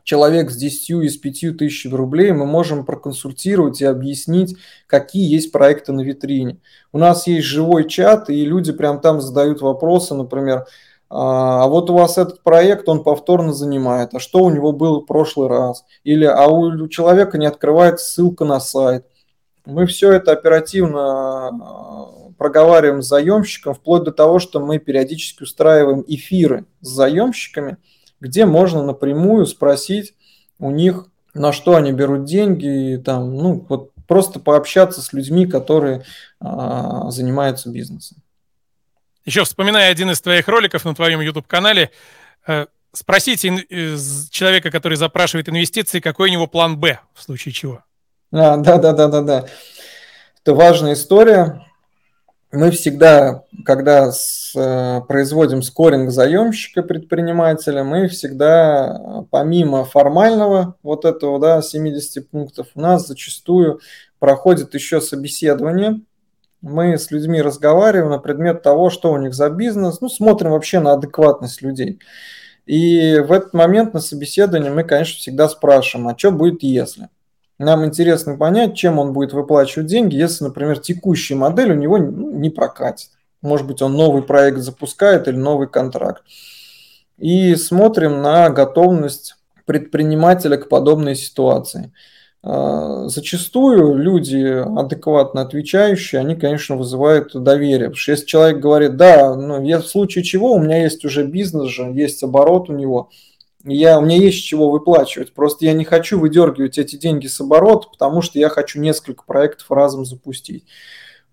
человек с 10 и с 5 тысячами рублей, мы можем проконсультировать и объяснить, какие есть проекты на витрине. У нас есть живой чат, и люди прям там задают вопросы, например, а, а вот у вас этот проект, он повторно занимает, а что у него было в прошлый раз? Или а у человека не открывается ссылка на сайт. Мы все это оперативно а, проговариваем с заемщиком, вплоть до того, что мы периодически устраиваем эфиры с заемщиками, где можно напрямую спросить у них, на что они берут деньги, и там, ну, вот просто пообщаться с людьми, которые а, занимаются бизнесом. Еще вспоминая один из твоих роликов на твоем YouTube-канале, э, спросите человека, который запрашивает инвестиции, какой у него план «Б» в случае чего. А, да, да, да, да, да. Это важная история. Мы всегда, когда с, э, производим скоринг заемщика предпринимателя, мы всегда, помимо формального вот этого, да, 70 пунктов, у нас зачастую проходит еще собеседование – мы с людьми разговариваем на предмет того, что у них за бизнес, ну, смотрим вообще на адекватность людей. И в этот момент на собеседовании мы, конечно, всегда спрашиваем, а что будет если? Нам интересно понять, чем он будет выплачивать деньги, если, например, текущая модель у него ну, не прокатит. Может быть, он новый проект запускает или новый контракт. И смотрим на готовность предпринимателя к подобной ситуации. А, зачастую люди, адекватно отвечающие, они, конечно, вызывают доверие. Потому что если человек говорит, да, ну, я в случае чего, у меня есть уже бизнес же, есть оборот у него, я, у меня есть чего выплачивать. Просто я не хочу выдергивать эти деньги с оборота, потому что я хочу несколько проектов разом запустить.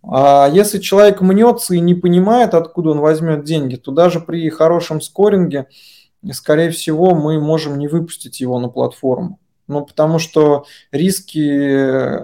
А если человек мнется и не понимает, откуда он возьмет деньги, то даже при хорошем скоринге, скорее всего, мы можем не выпустить его на платформу. Ну, потому что риски,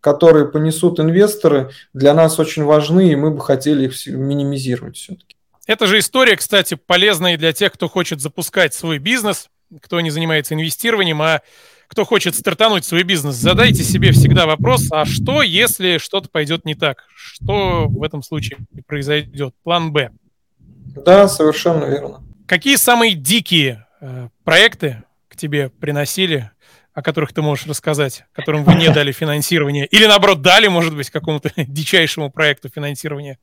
которые понесут инвесторы, для нас очень важны, и мы бы хотели их минимизировать все-таки. Эта же история, кстати, полезна и для тех, кто хочет запускать свой бизнес, кто не занимается инвестированием, а кто хочет стартануть свой бизнес, задайте себе всегда вопрос, а что, если что-то пойдет не так? Что в этом случае произойдет? План Б. Да, совершенно верно. Какие самые дикие э, проекты к тебе приносили, о которых ты можешь рассказать, которым вы не дали финансирование? Или, наоборот, дали, может быть, какому-то дичайшему проекту финансирование?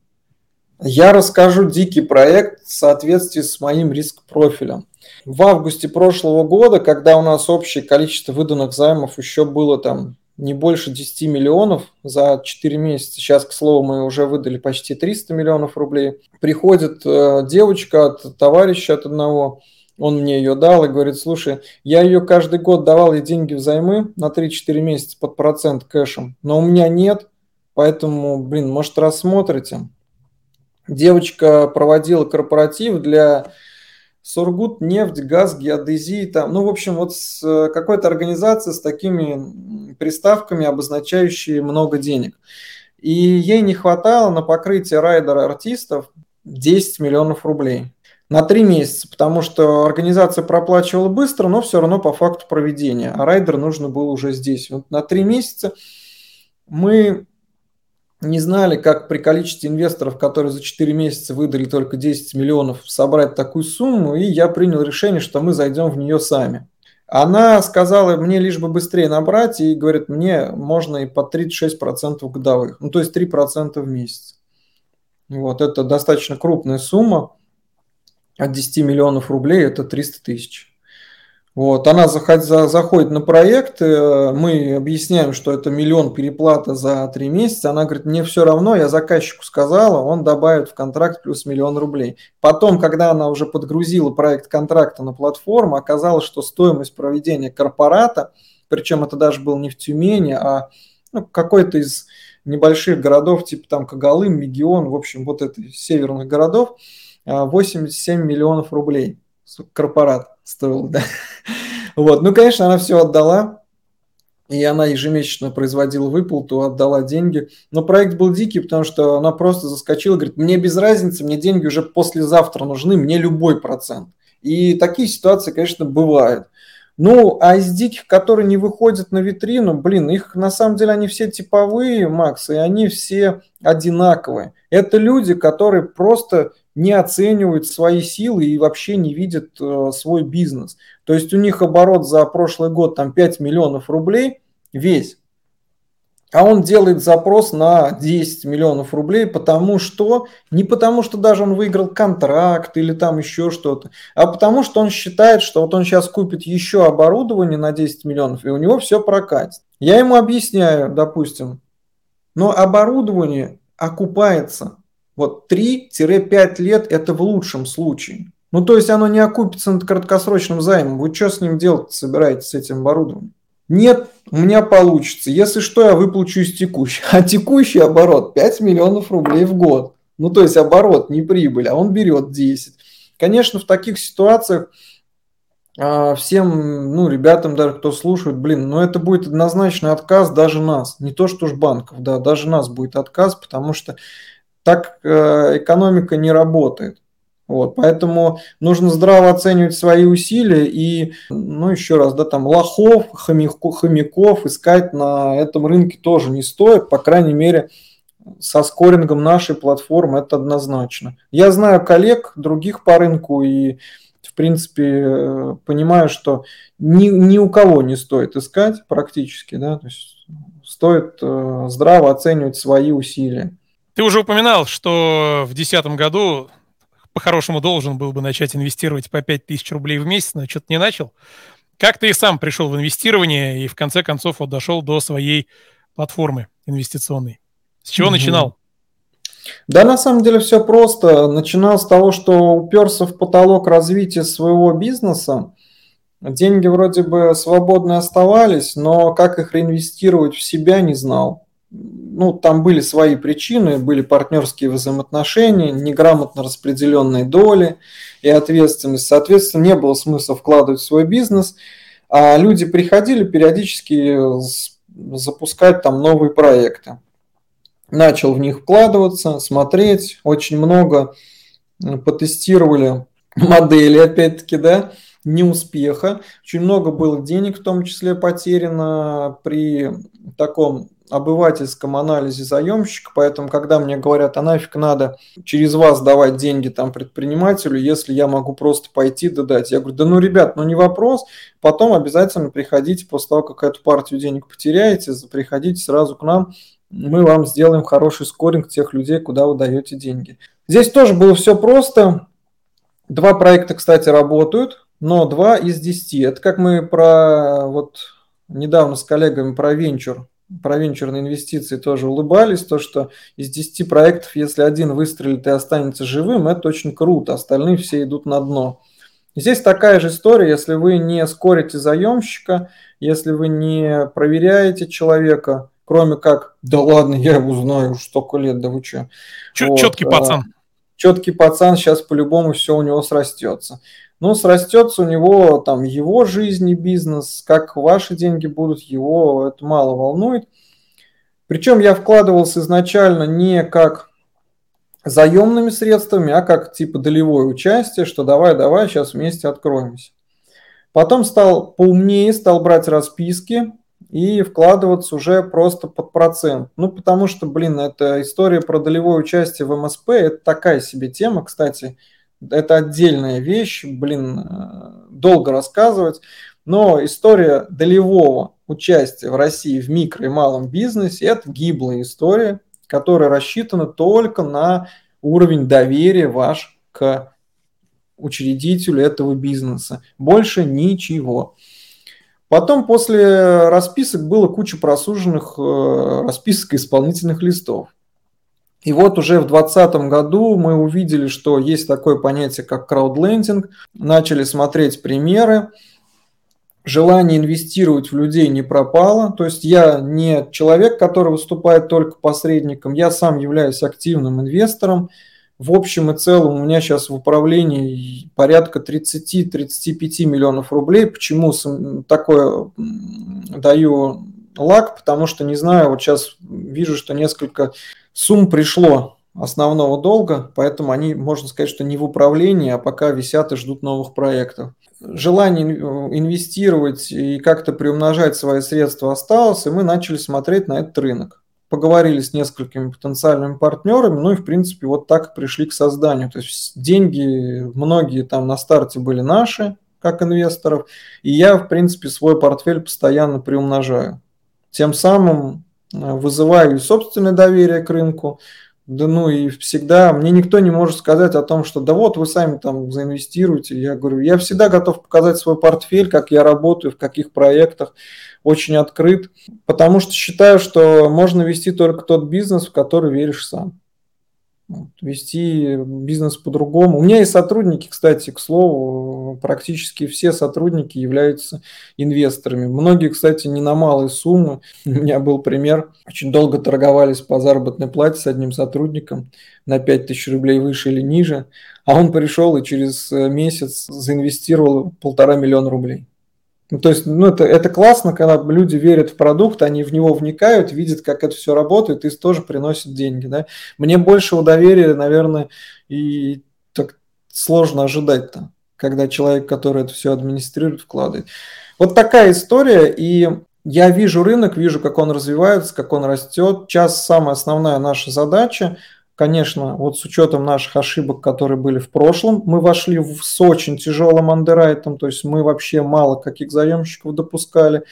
Я расскажу дикий проект в соответствии с моим риск-профилем. В августе прошлого года, когда у нас общее количество выданных займов еще было там не больше 10 миллионов за 4 месяца. Сейчас, к слову, мы уже выдали почти 300 миллионов рублей. Приходит э, девочка от товарища от одного, он мне ее дал и говорит, слушай, я ее каждый год давал ей деньги взаймы на 3-4 месяца под процент кэшем, но у меня нет, поэтому, блин, может рассмотрите. Девочка проводила корпоратив для Сургут, нефть, газ, геодезии, там, ну, в общем, вот с э, какой-то организацией с такими приставками, обозначающие много денег. И ей не хватало на покрытие райдера артистов 10 миллионов рублей на три месяца, потому что организация проплачивала быстро, но все равно по факту проведения, а райдер нужно было уже здесь. Вот на три месяца мы не знали, как при количестве инвесторов, которые за 4 месяца выдали только 10 миллионов, собрать такую сумму, и я принял решение, что мы зайдем в нее сами. Она сказала мне лишь бы быстрее набрать, и говорит, мне можно и по 36% годовых, ну то есть 3% в месяц. Вот, это достаточно крупная сумма, от 10 миллионов рублей это 300 тысяч. Вот, она заходит, на проект, э, мы объясняем, что это миллион переплата за три месяца. Она говорит, мне все равно, я заказчику сказала, он добавит в контракт плюс миллион рублей. Потом, когда она уже подгрузила проект контракта на платформу, оказалось, что стоимость проведения корпората, причем это даже был не в Тюмени, а ну, какой-то из небольших городов, типа там Кагалым, Мегион, в общем, вот это северных городов, 87 а, миллионов рублей корпорат стоил, да. Вот, ну, конечно, она все отдала, и она ежемесячно производила выплату, отдала деньги. Но проект был дикий, потому что она просто заскочила, говорит, мне без разницы, мне деньги уже послезавтра нужны, мне любой процент. И такие ситуации, конечно, бывают. Ну, а из диких, которые не выходят на витрину, блин, их на самом деле они все типовые, Макс, и они все одинаковые. Это люди, которые просто не оценивают свои силы и вообще не видят э, свой бизнес. То есть у них оборот за прошлый год там 5 миллионов рублей весь. А он делает запрос на 10 миллионов рублей, потому что, не потому что даже он выиграл контракт или там еще что-то, а потому что он считает, что вот он сейчас купит еще оборудование на 10 миллионов, и у него все прокатит. Я ему объясняю, допустим, но оборудование окупается вот 3-5 лет это в лучшем случае. Ну, то есть оно не окупится над краткосрочным займом. Вы что с ним делать собираетесь, с этим оборудованием? Нет, у меня получится. Если что, я выплачу из текущего. А текущий оборот 5 миллионов рублей в год. Ну, то есть оборот, не прибыль, а он берет 10. Конечно, в таких ситуациях а, всем, ну, ребятам даже, кто слушает, блин, ну, это будет однозначный отказ даже нас. Не то, что ж банков, да, даже нас будет отказ, потому что так э, экономика не работает. Вот, поэтому нужно здраво оценивать свои усилия и, ну, еще раз, да, там, лохов, хомяков, хомяков искать на этом рынке тоже не стоит, по крайней мере, со скорингом нашей платформы это однозначно. Я знаю коллег других по рынку и, в принципе, понимаю, что ни, ни у кого не стоит искать практически, да, то есть стоит э, здраво оценивать свои усилия. Ты уже упоминал, что в 2010 году по-хорошему должен был бы начать инвестировать по 5000 рублей в месяц, но что-то не начал. Как ты и сам пришел в инвестирование и в конце концов вот дошел до своей платформы инвестиционной? С чего угу. начинал? Да, на самом деле все просто. Начинал с того, что уперся в потолок развития своего бизнеса. Деньги вроде бы свободно оставались, но как их реинвестировать в себя не знал. Ну, там были свои причины, были партнерские взаимоотношения, неграмотно распределенные доли и ответственность. Соответственно, не было смысла вкладывать в свой бизнес, а люди приходили периодически запускать там новые проекты. Начал в них вкладываться, смотреть, очень много потестировали модели, опять-таки, да, неуспеха. Очень много было денег, в том числе потеряно при таком обывательском анализе заемщика, поэтому когда мне говорят, а нафиг надо через вас давать деньги там предпринимателю, если я могу просто пойти да дать. Я говорю, да ну, ребят, ну не вопрос, потом обязательно приходите после того, как эту партию денег потеряете, приходите сразу к нам, мы вам сделаем хороший скоринг тех людей, куда вы даете деньги. Здесь тоже было все просто. Два проекта, кстати, работают, но два из десяти. Это как мы про вот недавно с коллегами про венчур про венчурные инвестиции тоже улыбались, то, что из 10 проектов, если один выстрелит и останется живым, это очень круто, остальные все идут на дно. Здесь такая же история, если вы не скорите заемщика, если вы не проверяете человека, кроме как, да ладно, я его знаю уже столько лет, да вы что. вот, четкий пацан. А, четкий пацан, сейчас по-любому все у него срастется ну, срастется у него там его жизнь и бизнес, как ваши деньги будут, его это мало волнует. Причем я вкладывался изначально не как заемными средствами, а как типа долевое участие, что давай-давай, сейчас вместе откроемся. Потом стал поумнее, стал брать расписки и вкладываться уже просто под процент. Ну, потому что, блин, эта история про долевое участие в МСП, это такая себе тема, кстати, это отдельная вещь, блин, э, долго рассказывать. Но история долевого участия в России в микро и малом бизнесе – это гиблая история, которая рассчитана только на уровень доверия ваш к учредителю этого бизнеса. Больше ничего. Потом после расписок было куча просуженных э, расписок исполнительных листов. И вот уже в 2020 году мы увидели, что есть такое понятие, как краудлендинг, начали смотреть примеры, желание инвестировать в людей не пропало. То есть я не человек, который выступает только посредником, я сам являюсь активным инвестором. В общем и целом у меня сейчас в управлении порядка 30-35 миллионов рублей. Почему такое даю лак? Потому что не знаю, вот сейчас вижу, что несколько сумм пришло основного долга, поэтому они, можно сказать, что не в управлении, а пока висят и ждут новых проектов. Желание инвестировать и как-то приумножать свои средства осталось, и мы начали смотреть на этот рынок. Поговорили с несколькими потенциальными партнерами, ну и, в принципе, вот так пришли к созданию. То есть деньги многие там на старте были наши, как инвесторов, и я, в принципе, свой портфель постоянно приумножаю. Тем самым вызываю собственное доверие к рынку, да ну и всегда, мне никто не может сказать о том, что да вот вы сами там заинвестируете. Я говорю, я всегда готов показать свой портфель, как я работаю, в каких проектах, очень открыт, потому что считаю, что можно вести только тот бизнес, в который веришь сам вести бизнес по-другому. У меня есть сотрудники, кстати, к слову, практически все сотрудники являются инвесторами. Многие, кстати, не на малые суммы. У меня был пример. Очень долго торговались по заработной плате с одним сотрудником на 5000 рублей выше или ниже. А он пришел и через месяц заинвестировал полтора миллиона рублей. Ну, то есть, ну, это, это классно, когда люди верят в продукт, они в него вникают, видят, как это все работает, и тоже приносит деньги. Да? Мне большего доверия, наверное, и так сложно ожидать-то, когда человек, который это все администрирует, вкладывает. Вот такая история, и я вижу рынок, вижу, как он развивается, как он растет. Сейчас самая основная наша задача Конечно, вот с учетом наших ошибок, которые были в прошлом, мы вошли в, с очень тяжелым андеррайтом, то есть мы вообще мало каких заемщиков допускали.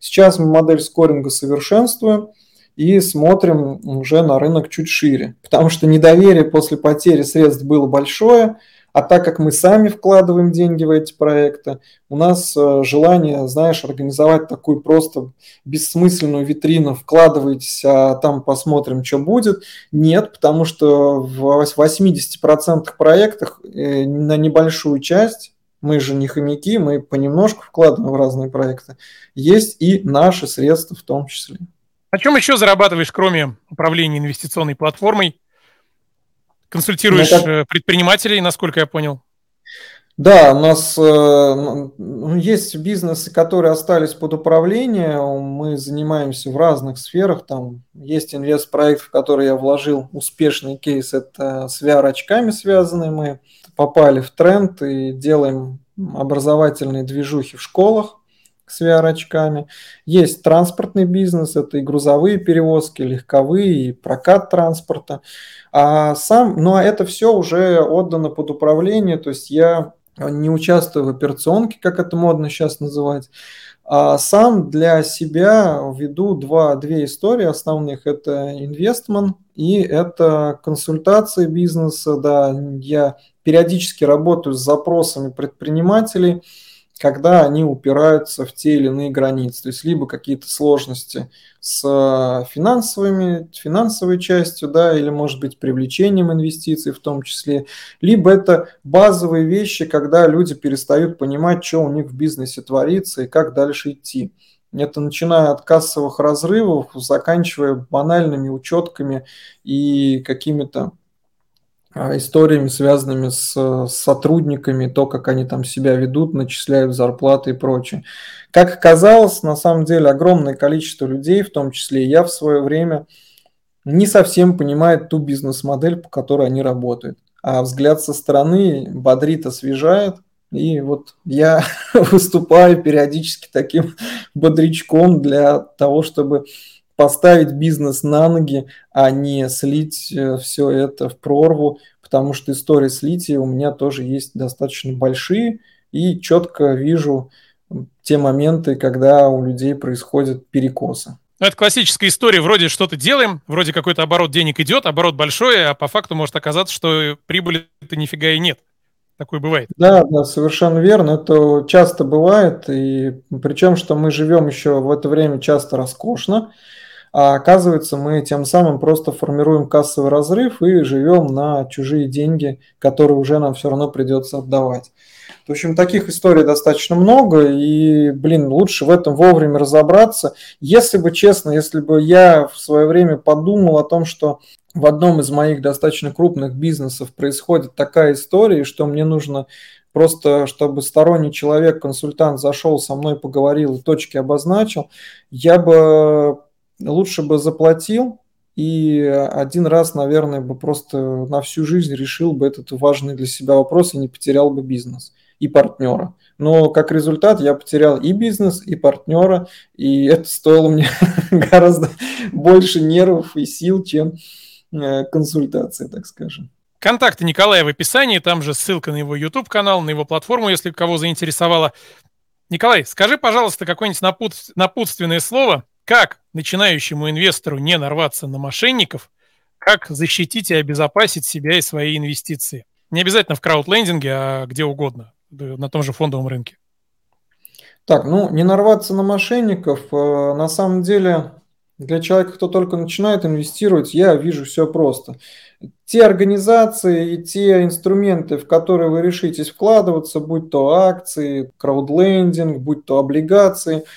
Сейчас мы модель скоринга совершенствуем и смотрим уже на рынок чуть шире, потому что недоверие после потери средств было большое, А так как мы сами вкладываем деньги в эти проекты, у нас э, желание, знаешь, организовать такую просто бессмысленную витрину, вкладывайтесь, а там посмотрим, что будет. Нет, потому что в 80% проектах э, на небольшую часть мы же не хомяки, мы понемножку вкладываем в разные проекты. Есть и наши средства в том числе. На чем еще зарабатываешь, кроме управления инвестиционной платформой? Консультируешь ну, как... предпринимателей, насколько я понял? Да, у нас э, есть бизнесы, которые остались под управлением. Мы занимаемся в разных сферах. Там есть инвестпроект, в который я вложил успешный кейс. Это с VR-очками связанные. Мы попали в тренд и делаем образовательные движухи в школах с VR-очками. Есть транспортный бизнес, это и грузовые перевозки, легковые, и прокат транспорта. А сам, ну а это все уже отдано под управление, то есть я не участвую в операционке, как это модно сейчас называть. А сам для себя веду два, две истории основных. Это инвестмент и это консультации бизнеса. Да, я периодически работаю с запросами предпринимателей – когда они упираются в те или иные границы. То есть либо какие-то сложности с финансовыми, финансовой частью, да, или, может быть, привлечением инвестиций в том числе, либо это базовые вещи, когда люди перестают понимать, что у них в бизнесе творится и как дальше идти. Это начиная от кассовых разрывов, заканчивая банальными учетками и какими-то историями, связанными с сотрудниками, то, как они там себя ведут, начисляют зарплаты и прочее. Как оказалось, на самом деле огромное количество людей, в том числе и я в свое время, не совсем понимает ту бизнес-модель, по которой они работают. А взгляд со стороны бодрит, освежает. И вот я выступаю периодически таким бодрячком для того, чтобы поставить бизнес на ноги, а не слить э, все это в прорву, потому что истории слития у меня тоже есть достаточно большие, и четко вижу те моменты, когда у людей происходят перекосы. Ну, это классическая история. Вроде что-то делаем, вроде какой-то оборот денег идет, оборот большой, а по факту может оказаться, что прибыли-то нифига и нет. Такое бывает. Да, да, совершенно верно. Это часто бывает. И причем, что мы живем еще в это время часто роскошно. А оказывается, мы тем самым просто формируем кассовый разрыв и живем на чужие деньги, которые уже нам все равно придется отдавать. В общем, таких историй достаточно много, и, блин, лучше в этом вовремя разобраться. Если бы, честно, если бы я в свое время подумал о том, что в одном из моих достаточно крупных бизнесов происходит такая история, что мне нужно просто, чтобы сторонний человек, консультант зашел со мной, поговорил и точки обозначил, я бы лучше бы заплатил и один раз, наверное, бы просто на всю жизнь решил бы этот важный для себя вопрос и не потерял бы бизнес и партнера. Но как результат я потерял и бизнес, и партнера, и это стоило мне гораздо больше нервов и сил, чем э, консультация, так скажем. Контакты Николая в описании, там же ссылка на его YouTube-канал, на его платформу, если кого заинтересовало. Николай, скажи, пожалуйста, какое-нибудь напутственное слово как начинающему инвестору не нарваться на мошенников, как защитить и обезопасить себя и свои инвестиции. Не обязательно в краудлендинге, а где угодно, на том же фондовом рынке. Так, ну, не нарваться на мошенников, э, на самом деле, для человека, кто только начинает инвестировать, я вижу все просто. Те организации и те инструменты, в которые вы решитесь вкладываться, будь то акции, краудлендинг, будь то облигации –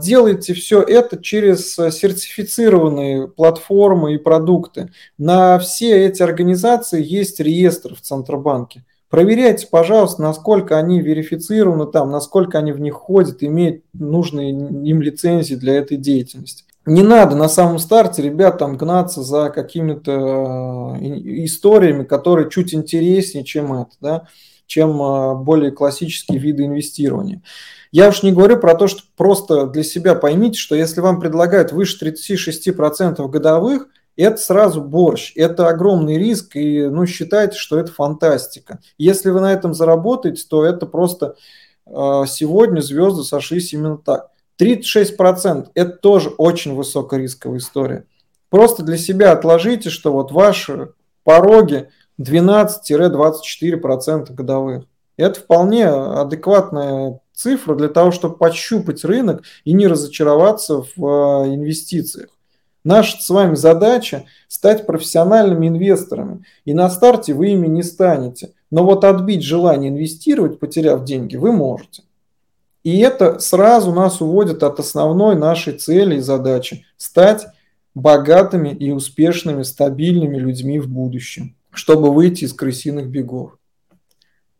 делайте все это через э, сертифицированные платформы и продукты. На все эти организации есть реестр в Центробанке. Проверяйте, пожалуйста, насколько они верифицированы там, насколько они в них ходят, имеют нужные им лицензии для этой деятельности. Не надо на самом старте, ребят, там гнаться за какими-то э, историями, которые чуть интереснее, чем это, да, чем э, более классические виды инвестирования. Я уж не говорю про то, что просто для себя поймите, что если вам предлагают выше 36% годовых, это сразу борщ, это огромный риск, и ну, считайте, что это фантастика. Если вы на этом заработаете, то это просто э, сегодня звезды сошлись именно так. 36% – это тоже очень высокорисковая история. Просто для себя отложите, что вот ваши пороги 12-24% годовых. Это вполне адекватная цифра для того, чтобы пощупать рынок и не разочароваться в э, инвестициях. Наша с вами задача стать профессиональными инвесторами. И на старте вы ими не станете. Но вот отбить желание инвестировать, потеряв деньги, вы можете. И это сразу нас уводит от основной нашей цели и задачи – стать богатыми и успешными, стабильными людьми в будущем, чтобы выйти из крысиных бегов.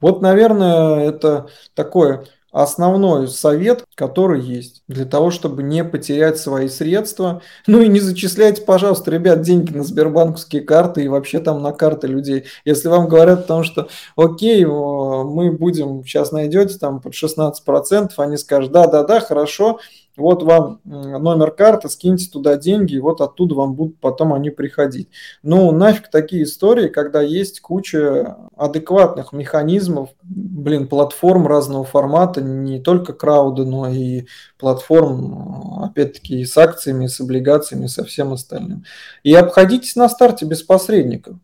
Вот, наверное, это такое основной совет, который есть для того, чтобы не потерять свои средства. Ну и не зачисляйте, пожалуйста, ребят, деньги на сбербанковские карты и вообще там на карты людей. Если вам говорят о том, что окей, мы будем, сейчас найдете там под 16%, они скажут, да-да-да, хорошо, вот вам номер карты, скиньте туда деньги, и вот оттуда вам будут потом они приходить. Ну, нафиг такие истории, когда есть куча адекватных механизмов, блин, платформ разного формата, не только крауды, но и платформ, опять-таки, с акциями, с облигациями, со всем остальным. И обходитесь на старте без посредников.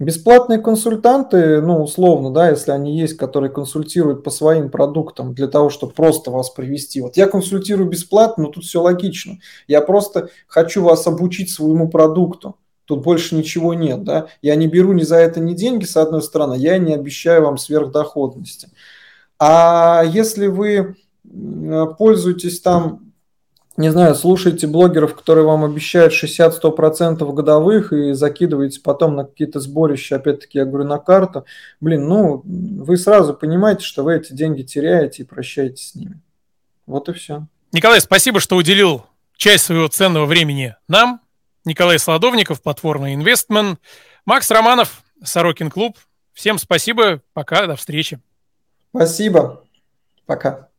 Бесплатные консультанты, ну, условно, да, если они есть, которые консультируют по своим продуктам для того, чтобы просто вас привести. Вот я консультирую бесплатно, но тут все логично. Я просто хочу вас обучить своему продукту. Тут больше ничего нет, да. Я не беру ни за это ни деньги, с одной стороны, я не обещаю вам сверхдоходности. А если вы пользуетесь там не знаю, слушайте блогеров, которые вам обещают 60-100% годовых и закидываете потом на какие-то сборища, опять-таки, я говорю, на карту, блин, ну, вы сразу понимаете, что вы эти деньги теряете и прощаетесь с ними. Вот и все. Николай, спасибо, что уделил часть своего ценного времени нам. Николай Солодовников, платформа Инвестмен. Макс Романов, Сорокин клуб. Всем спасибо, пока, до встречи. Спасибо, пока.